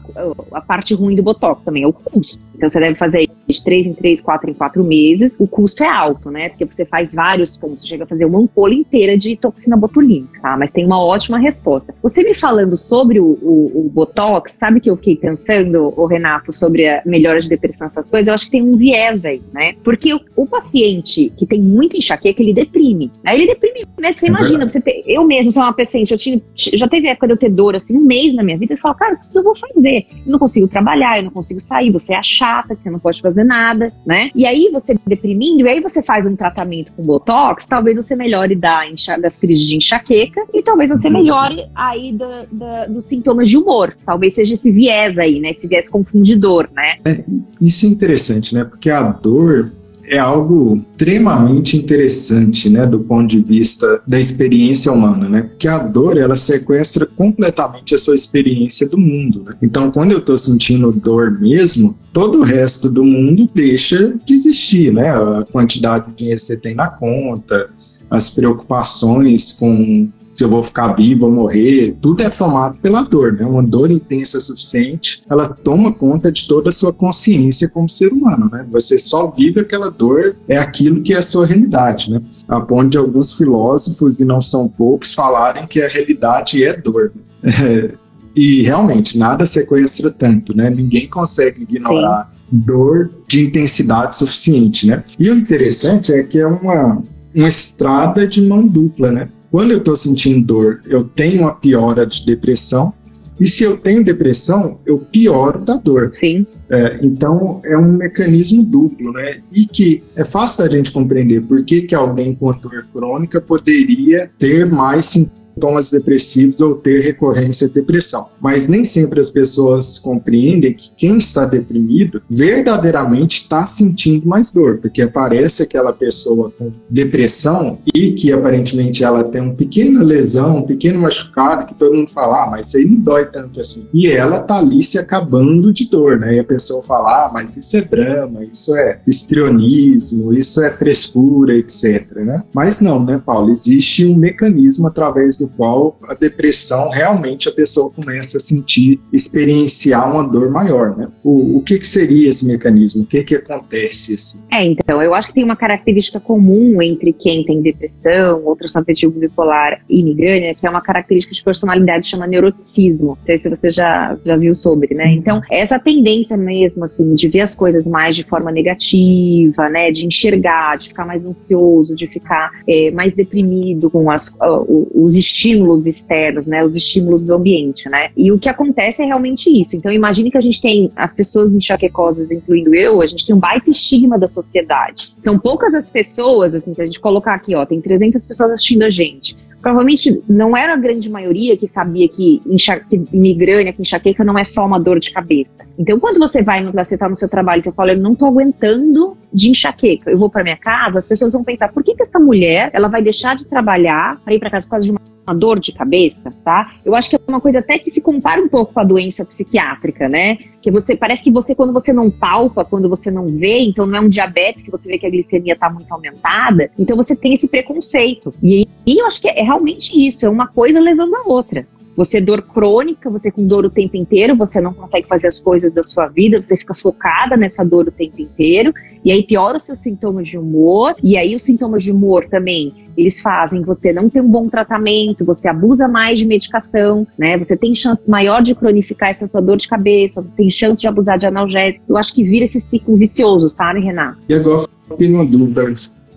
S2: a parte ruim do Botox também? É o custo. Então, você deve fazer de 3 em 3, 4 em 4 meses, o custo é alto, né? Porque você faz vários pontos, você chega a fazer uma ampola inteira de toxina botulínica, tá? Mas tem uma ótima resposta. Você me falando sobre o, o, o Botox, sabe que eu fiquei pensando, o Renato, sobre a melhora de depressão, essas coisas? Eu acho que tem um viés aí, né? Porque o, o paciente que tem muita enxaqueca, ele deprime. Aí ele deprime, né? Você é imagina, você ter, eu mesmo sou uma paciente, eu tinha, já teve época de eu ter dor, assim, um mês na minha vida, você fala, cara, o que eu vou fazer? Eu não consigo trabalhar, eu não consigo sair, você é chata, você não pode fazer nada, né? E aí você deprimindo, e aí você faz um tratamento com Botox, talvez você melhore da das crises de enxaqueca e talvez você uhum. melhore aí da, da, dos sintomas de humor. Talvez seja esse viés aí, né? Esse viés confundidor, né?
S1: É, isso é interessante, né? Porque a dor é algo extremamente interessante, né, do ponto de vista da experiência humana, né? Porque a dor, ela sequestra completamente a sua experiência do mundo, né? Então, quando eu estou sentindo dor mesmo, todo o resto do mundo deixa de existir, né? A quantidade de dinheiro que você tem na conta, as preocupações com se eu vou ficar vivo ou morrer, tudo é tomado pela dor, né? Uma dor intensa suficiente, ela toma conta de toda a sua consciência como ser humano, né? Você só vive aquela dor, é aquilo que é a sua realidade, né? A ponto de alguns filósofos, e não são poucos, falarem que a realidade é dor. Né? *laughs* e realmente, nada sequestra tanto, né? Ninguém consegue ignorar Sim. dor de intensidade suficiente, né? E o interessante é que é uma, uma estrada de mão dupla, né? Quando eu estou sentindo dor, eu tenho uma piora de depressão. E se eu tenho depressão, eu pioro da dor.
S2: Sim.
S1: É, então é um mecanismo duplo, né? E que é fácil da gente compreender por que, que alguém com dor crônica poderia ter mais sintomas sintomas depressivos ou ter recorrência de depressão. Mas nem sempre as pessoas compreendem que quem está deprimido verdadeiramente está sentindo mais dor, porque aparece aquela pessoa com depressão e que aparentemente ela tem uma pequena lesão, um pequeno machucado, que todo mundo fala, ah, mas isso aí não dói tanto assim. E ela tá ali se acabando de dor, né? E a pessoa fala, ah, mas isso é drama, isso é histrionismo, isso é frescura, etc, né? Mas não, né, Paulo? Existe um mecanismo através do qual a depressão realmente a pessoa começa a sentir, experienciar uma dor maior, né? O, o que, que seria esse mecanismo? O que que acontece assim?
S2: É, então, eu acho que tem uma característica comum entre quem tem depressão, ou transtorno bipolar e migrânia, que é uma característica de personalidade chama neuroticismo. Não sei se você já, já viu sobre, né? Então, essa tendência mesmo, assim, de ver as coisas mais de forma negativa, né? De enxergar, de ficar mais ansioso, de ficar é, mais deprimido com as, uh, os estímulos externos, né? Os estímulos do ambiente, né? E o que acontece é realmente isso. Então, imagine que a gente tem as pessoas enxaquecosas, incluindo eu, a gente tem um baita estigma da sociedade. São poucas as pessoas, assim, se a gente colocar aqui, ó, tem 300 pessoas assistindo a gente provavelmente não era a grande maioria que sabia que, que migrânia, que enxaqueca não é só uma dor de cabeça. Então, quando você vai, você tá no seu trabalho e você fala, eu não tô aguentando de enxaqueca, eu vou para minha casa, as pessoas vão pensar, por que, que essa mulher, ela vai deixar de trabalhar para ir para casa por causa de uma uma dor de cabeça, tá? Eu acho que é uma coisa até que se compara um pouco com a doença psiquiátrica, né? Que você parece que você quando você não palpa, quando você não vê, então não é um diabetes que você vê que a glicemia está muito aumentada, então você tem esse preconceito. E, e eu acho que é, é realmente isso, é uma coisa levando a outra. Você dor crônica, você com dor o tempo inteiro, você não consegue fazer as coisas da sua vida, você fica focada nessa dor o tempo inteiro, e aí piora os seus sintomas de humor, e aí os sintomas de humor também, eles fazem você não ter um bom tratamento, você abusa mais de medicação, né? Você tem chance maior de cronificar essa sua dor de cabeça, você tem chance de abusar de analgésico. Eu acho que vira esse ciclo vicioso, sabe, Renato?
S1: E agora, uma dúvida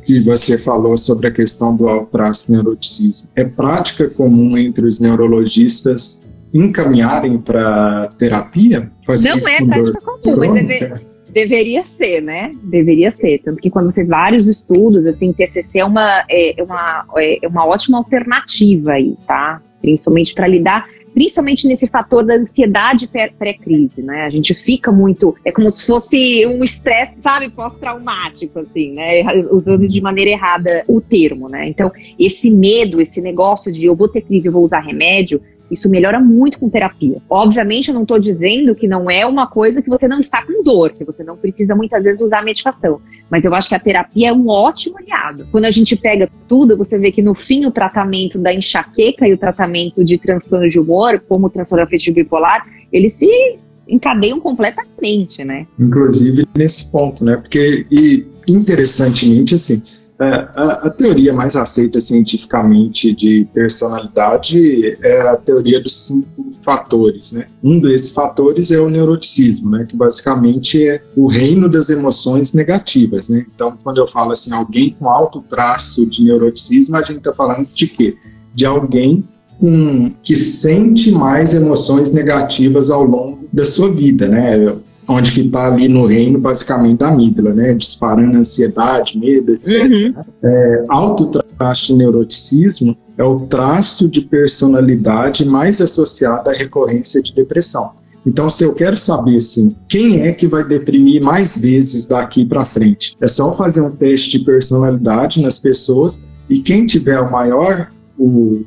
S1: que você falou sobre a questão do altraço neuroticismo. É prática comum entre os neurologistas encaminharem para terapia?
S2: Não é prática comum, mas deve, deveria ser, né? Deveria ser. Tanto que quando você vários estudos, assim, TCC é uma, é, é uma, é uma ótima alternativa aí, tá? Principalmente para lidar principalmente nesse fator da ansiedade pré-crise, né? A gente fica muito, é como se fosse um estresse, sabe, pós-traumático, assim, né? Usando de maneira errada o termo, né? Então, esse medo, esse negócio de eu vou ter crise, eu vou usar remédio, isso melhora muito com terapia. Obviamente, eu não estou dizendo que não é uma coisa que você não está com dor, que você não precisa muitas vezes usar medicação. Mas eu acho que a terapia é um ótimo aliado. Quando a gente pega tudo, você vê que no fim o tratamento da enxaqueca e o tratamento de transtorno de humor, como o transtorno afetivo bipolar, eles se encadeiam completamente, né?
S1: Inclusive nesse ponto, né? Porque, e interessantemente, assim, é, a, a, teoria mais aceita cientificamente de personalidade é a teoria dos cinco fatores, né? Um desses fatores é o neuroticismo, né? Que basicamente é o reino das emoções negativas, né? Então, quando eu falo assim, alguém com alto traço de neuroticismo, a gente está falando de quê? De alguém com, que sente mais emoções negativas ao longo da sua vida, né? Onde que está ali no reino basicamente da amígdala, né, disparando ansiedade, medo, etc. Uhum. É, alto traço de neuroticismo é o traço de personalidade mais associado à recorrência de depressão. Então, se eu quero saber assim, quem é que vai deprimir mais vezes daqui para frente, é só fazer um teste de personalidade nas pessoas e quem tiver o maior o,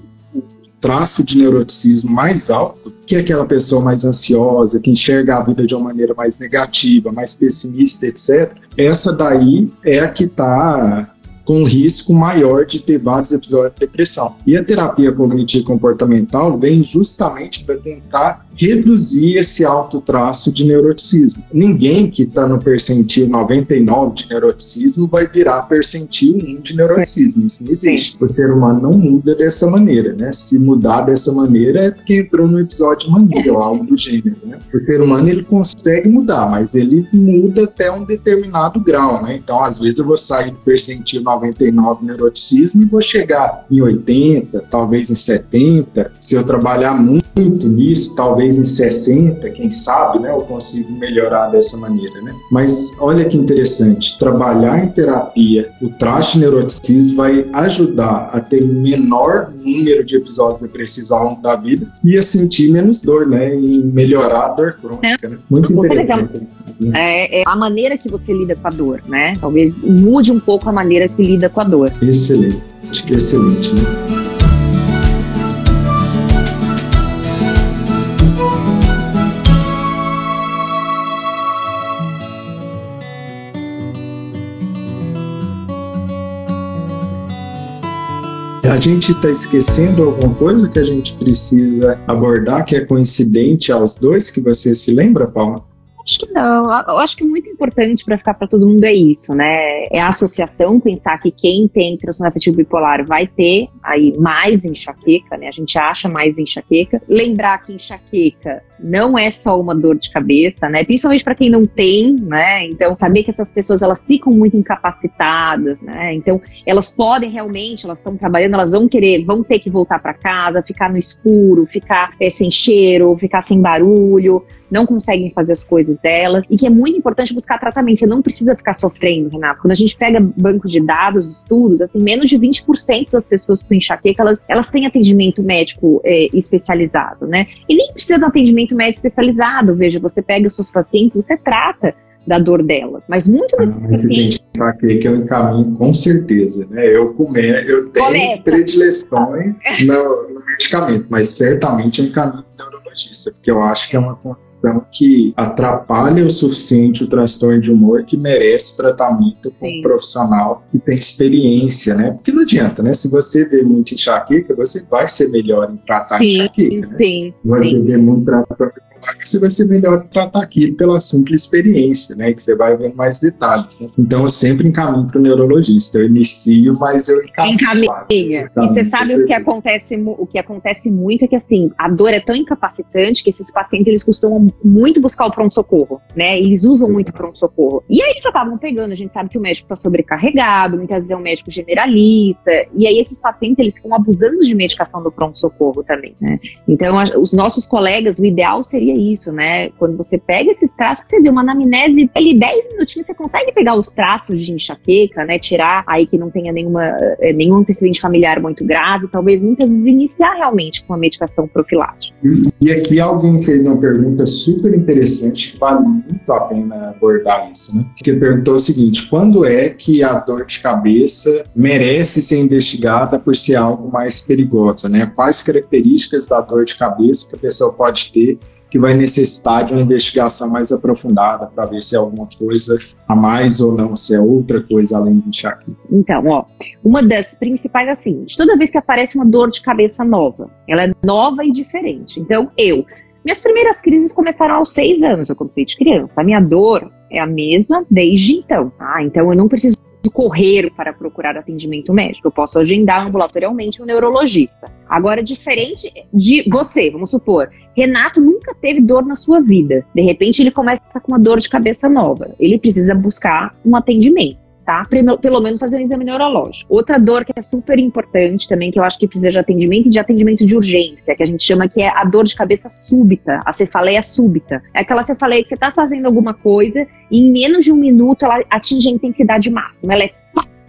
S1: traço de neuroticismo mais alto, que é aquela pessoa mais ansiosa, que enxerga a vida de uma maneira mais negativa, mais pessimista, etc. Essa daí é a que está com risco maior de ter vários episódios de depressão. E a terapia cognitivo comportamental vem justamente para tentar reduzir esse alto traço de neuroticismo. Ninguém que está no percentil 99 de neuroticismo vai virar percentil 1 de neuroticismo. Isso não existe. O ser humano não muda dessa maneira, né? Se mudar dessa maneira é porque entrou no episódio mania ou algo do gênero, né? O ser humano ele consegue mudar, mas ele muda até um determinado grau, né? Então, às vezes eu vou sair do percentil 99 de neuroticismo e vou chegar em 80, talvez em 70. Se eu trabalhar muito nisso, talvez talvez em 60, quem sabe, né, eu consigo melhorar dessa maneira, né? Mas olha que interessante, trabalhar em terapia, o traste neuroticismo vai ajudar a ter menor número de episódios depressivos ao longo da vida e a sentir menos dor, né, e melhorar a dor crônica, né? Muito interessante.
S2: É, é, a maneira que você lida com a dor, né? Talvez mude um pouco a maneira que lida com a dor.
S1: Excelente, excelente, né? Gente está esquecendo alguma coisa que a gente precisa abordar que é coincidente aos dois, que você se lembra, Paula?
S2: Acho que não. Eu acho que muito importante para ficar para todo mundo é isso, né? É a associação, pensar que quem tem transtorno afetivo bipolar vai ter aí mais enxaqueca, né? A gente acha mais enxaqueca. Lembrar que enxaqueca não é só uma dor de cabeça, né? Principalmente para quem não tem, né? Então, saber que essas pessoas elas ficam muito incapacitadas, né? Então, elas podem realmente, elas estão trabalhando, elas vão querer, vão ter que voltar para casa, ficar no escuro, ficar é, sem cheiro, ficar sem barulho não conseguem fazer as coisas delas e que é muito importante buscar tratamento. Você não precisa ficar sofrendo, Renato. Quando a gente pega banco de dados, estudos, assim, menos de 20% das pessoas com enxaqueca, elas, elas têm atendimento médico é, especializado, né? E nem precisa de um atendimento médico especializado. Veja, você pega os seus pacientes, você trata da dor dela. Mas muito desses ah, pacientes.
S1: que eu encaminho com certeza, né? Eu comer, eu tenho Começa. predileções no, no medicamento, mas certamente eu encaminho neurologista, porque eu acho que é uma condição que atrapalha o suficiente o transtorno de humor que merece tratamento com Sim. um profissional que tem experiência, né? Porque não adianta, né? Se você vê muito enxaqueca, você vai ser melhor em tratar sim, enxaqueca. Né?
S2: Sim.
S1: Vai
S2: sim.
S1: ver muito tratamento você vai ser melhor tratar aquilo pela simples experiência, né? Que você vai vendo mais detalhes. Né? Então eu sempre encaminho para o neurologista. Eu inicio, mas eu encaminho.
S2: Encaminha. E você sabe o que acontece, o que acontece muito é que assim, a dor é tão incapacitante que esses pacientes eles costumam muito buscar o pronto-socorro, né? Eles usam muito pronto-socorro. E aí eles acabam pegando, a gente sabe que o médico está sobrecarregado, muitas vezes é um médico generalista, e aí esses pacientes eles ficam abusando de medicação do pronto-socorro também, né? Então, os nossos colegas, o ideal seria seria isso, né? Quando você pega esses traços, você vê uma anamnese, ali 10 minutinhos você consegue pegar os traços de enxaqueca, né? Tirar aí que não tenha nenhuma, eh, nenhum antecedente familiar muito grave, talvez muitas vezes iniciar realmente com a medicação profilática.
S1: E aqui alguém fez uma pergunta super interessante que vale muito a pena abordar isso, né? Que perguntou o seguinte: quando é que a dor de cabeça merece ser investigada por ser algo mais perigosa, né? Quais características da dor de cabeça que a pessoa pode ter que vai necessitar de uma investigação mais aprofundada para ver se é alguma coisa a mais ou não, se é outra coisa além de enxaqueca.
S2: Então, ó, uma das principais é a seguinte: toda vez que aparece uma dor de cabeça nova, ela é nova e diferente. Então, eu, minhas primeiras crises começaram aos seis anos, eu comecei de criança. A minha dor é a mesma desde então, tá? Então, eu não preciso correr para procurar atendimento médico. Eu posso agendar ambulatorialmente um neurologista. Agora, diferente de você, vamos supor, Renato nunca teve dor na sua vida. De repente, ele começa com uma dor de cabeça nova. Ele precisa buscar um atendimento. Tá? Pelo menos fazer um exame neurológico. Outra dor que é super importante também, que eu acho que precisa de atendimento e de atendimento de urgência, que a gente chama que é a dor de cabeça súbita, a cefaleia súbita. É aquela cefaleia que você está fazendo alguma coisa e em menos de um minuto ela atinge a intensidade máxima. Ela é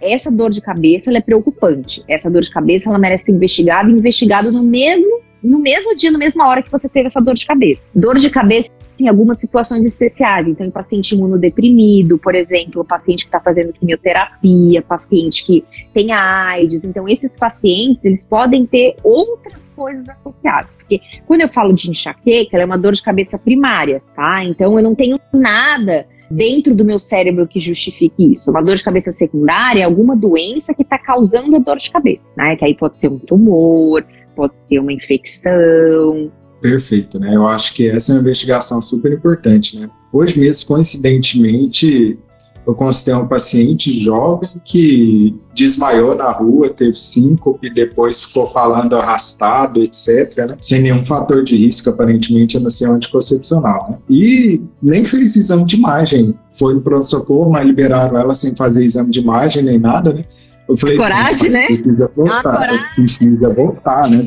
S2: essa dor de cabeça é preocupante. Essa dor de cabeça ela merece ser investigada e investigada no mesmo no mesmo dia, na mesma hora que você teve essa dor de cabeça. Dor de cabeça em algumas situações especiais. Então, em paciente imunodeprimido, por exemplo, paciente que está fazendo quimioterapia, paciente que tem AIDS. Então, esses pacientes, eles podem ter outras coisas associadas. Porque quando eu falo de enxaqueca, ela é uma dor de cabeça primária, tá? Então, eu não tenho nada dentro do meu cérebro que justifique isso. Uma dor de cabeça secundária é alguma doença que está causando a dor de cabeça, né? Que aí pode ser um tumor, pode ser uma infecção.
S1: Perfeito, né? Eu acho que essa é uma investigação super importante, né? Hoje mesmo, coincidentemente, eu consultei um paciente jovem que desmaiou na rua, teve síncope, depois ficou falando arrastado, etc., né? sem nenhum fator de risco, aparentemente, a não ser anticoncepcional. Né? E nem fez exame de imagem. Foi no pronto-socorro, mas liberaram ela sem fazer exame de imagem nem nada, né?
S2: Eu falei, coragem, né?
S1: Precisa voltar, coragem. precisa voltar, né?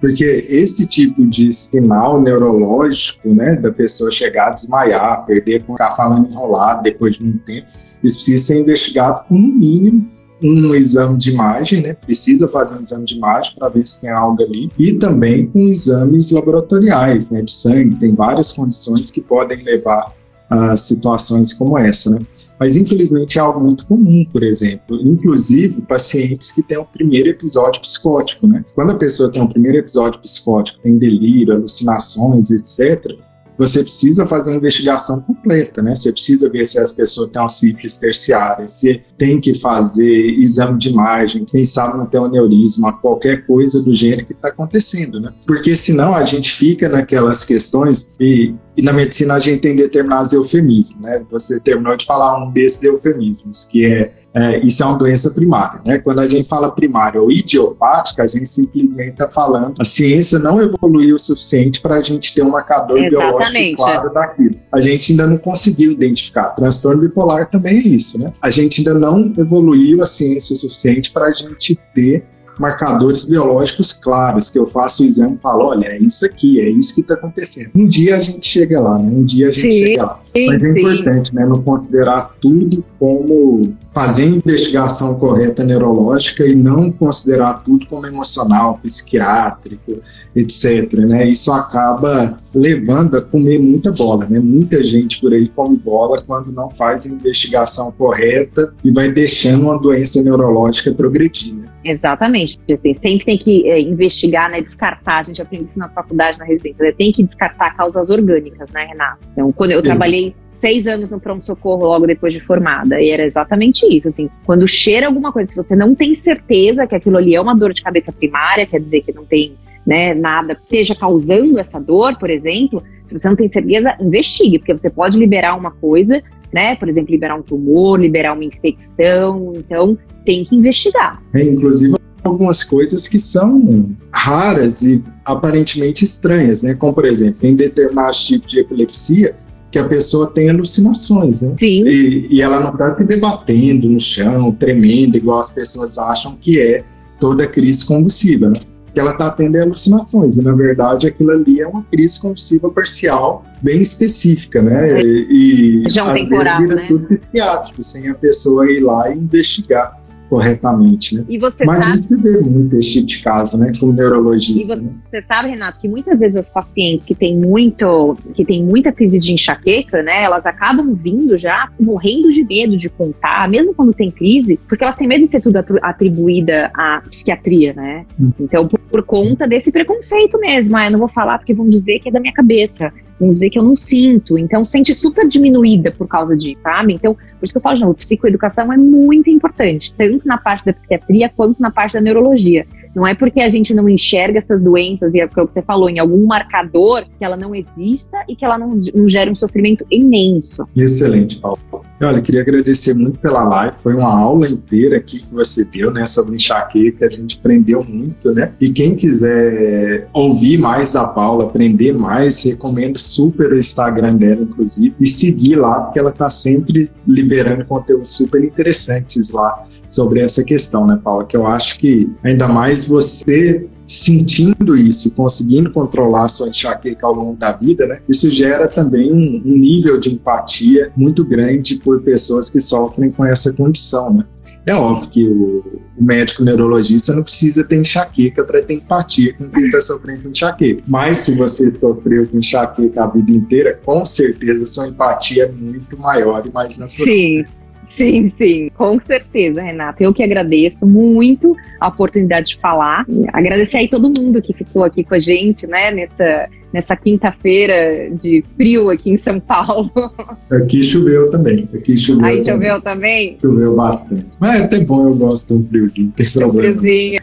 S1: Porque esse tipo de sinal neurológico, né, da pessoa chegar a desmaiar, perder, ficar falando enrolado depois de muito tempo, isso precisa ser investigado com no mínimo um exame de imagem, né? Precisa fazer um exame de imagem para ver se tem algo ali e também com exames laboratoriais, né? De sangue. Tem várias condições que podem levar a situações como essa, né? Mas infelizmente é algo muito comum, por exemplo, inclusive pacientes que têm o primeiro episódio psicótico, né? Quando a pessoa tem o primeiro episódio psicótico, tem delírio, alucinações, etc., você precisa fazer uma investigação completa, né? Você precisa ver se as pessoas têm uma sífilis terciária, se tem que fazer exame de imagem, quem sabe não tem um aneurisma, qualquer coisa do gênero que está acontecendo, né? Porque senão a gente fica naquelas questões e, e na medicina a gente tem determinados eufemismos, né? Você terminou de falar um desses eufemismos, que é é, isso é uma doença primária. Né? Quando a gente fala primária ou idiopática, a gente simplesmente está falando a ciência não evoluiu o suficiente para a gente ter um marcador Exatamente. biológico claro daquilo. A gente ainda não conseguiu identificar. Transtorno bipolar também é isso. Né? A gente ainda não evoluiu a ciência o suficiente para a gente ter marcadores biológicos claros, que eu faço o exame e falo, olha, é isso aqui, é isso que está acontecendo. Um dia a gente chega lá, né? Um dia a gente sim, chega lá. Mas é sim. importante, né? Não considerar tudo como fazer investigação correta neurológica e não considerar tudo como emocional, psiquiátrico, etc. Né? Isso acaba levando a comer muita bola, né? Muita gente por aí come bola quando não faz a investigação correta e vai deixando uma doença neurológica progredir. Né?
S2: Exatamente. Assim, sempre tem que é, investigar, né, descartar. A gente aprende isso na faculdade, na residência. Né? Tem que descartar causas orgânicas, né, Renato? Então, quando eu trabalhei seis anos no pronto-socorro logo depois de formada, e era exatamente isso. Assim, quando cheira alguma coisa, se você não tem certeza que aquilo ali é uma dor de cabeça primária, quer dizer que não tem né, nada esteja causando essa dor, por exemplo, se você não tem certeza, investigue, porque você pode liberar uma coisa, né, por exemplo, liberar um tumor, liberar uma infecção, então tem que investigar.
S1: É, inclusive algumas coisas que são raras e aparentemente estranhas, né, como por exemplo, tem determinados tipos de epilepsia que a pessoa tem alucinações, né?
S2: Sim.
S1: E, e ela não está se debatendo no chão, tremendo, igual as pessoas acham que é toda crise convulsiva, né? que ela está tendo alucinações, e na verdade aquilo ali é uma crise convulsiva parcial bem específica, né?
S2: E, e Já um temporal, né?
S1: tudo psiquiátrico, sem a pessoa ir lá e investigar corretamente, né?
S2: E você
S1: Mas
S2: sabe...
S1: a gente vê muito esse tipo de caso, né, como neurologista.
S2: E você, né? você sabe, Renato, que muitas vezes as pacientes que têm muito, que têm muita crise de enxaqueca, né, elas acabam vindo já morrendo de medo de contar, mesmo quando tem crise, porque elas têm medo de ser tudo atribuída à psiquiatria, né? Hum. Então, por, por, conta desse preconceito mesmo, ah, eu não vou falar porque vão dizer que é da minha cabeça vamos dizer que eu não sinto. Então, sente super diminuída por causa disso, sabe? Então, por isso que eu falo de novo, psicoeducação é muito importante, tanto na parte da psiquiatria quanto na parte da neurologia. Não é porque a gente não enxerga essas doenças, e é o que você falou, em algum marcador, que ela não exista e que ela não, não gere um sofrimento imenso.
S1: Excelente, Paulo. Olha, queria agradecer muito pela live, foi uma aula inteira aqui que você deu, né, sobre enxaqueca, a gente aprendeu muito, né? E quem quiser ouvir mais da Paula, aprender mais, recomendo super o Instagram dela, inclusive, e seguir lá, porque ela está sempre liberando conteúdos super interessantes lá sobre essa questão, né, Paula? Que eu acho que ainda mais você sentindo isso, conseguindo controlar sua enxaqueca ao longo da vida, né? Isso gera também um, um nível de empatia muito grande por pessoas que sofrem com essa condição, né? É óbvio que o, o, médico neurologista não precisa ter enxaqueca para ter empatia com quem está sofrendo com enxaqueca. Mas se você sofreu com enxaqueca a vida inteira, com certeza sua empatia é muito maior e mais natural.
S2: Sim, Sim, sim, com certeza, Renata. Eu que agradeço muito a oportunidade de falar. Agradecer aí todo mundo que ficou aqui com a gente, né, nessa, nessa quinta-feira de frio aqui em São Paulo. *laughs*
S1: Aqui choveu também. Aqui choveu.
S2: Aí também. choveu também?
S1: Choveu bastante. Mas é até bom, eu gosto de um friozinho, tem problema. Um friozinho.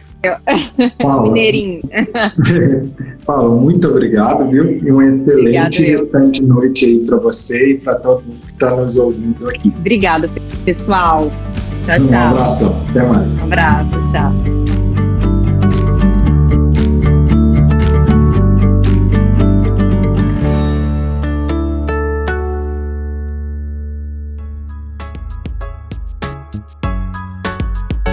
S2: Paula, *laughs* Mineirinho. *laughs*
S1: Paulo, muito obrigado, viu? E uma excelente restante noite aí para você e para todo mundo que está nos ouvindo aqui.
S2: Obrigado, pessoal. Tchau, tchau.
S1: Um abraço. Até mais.
S2: Um abraço. Tchau.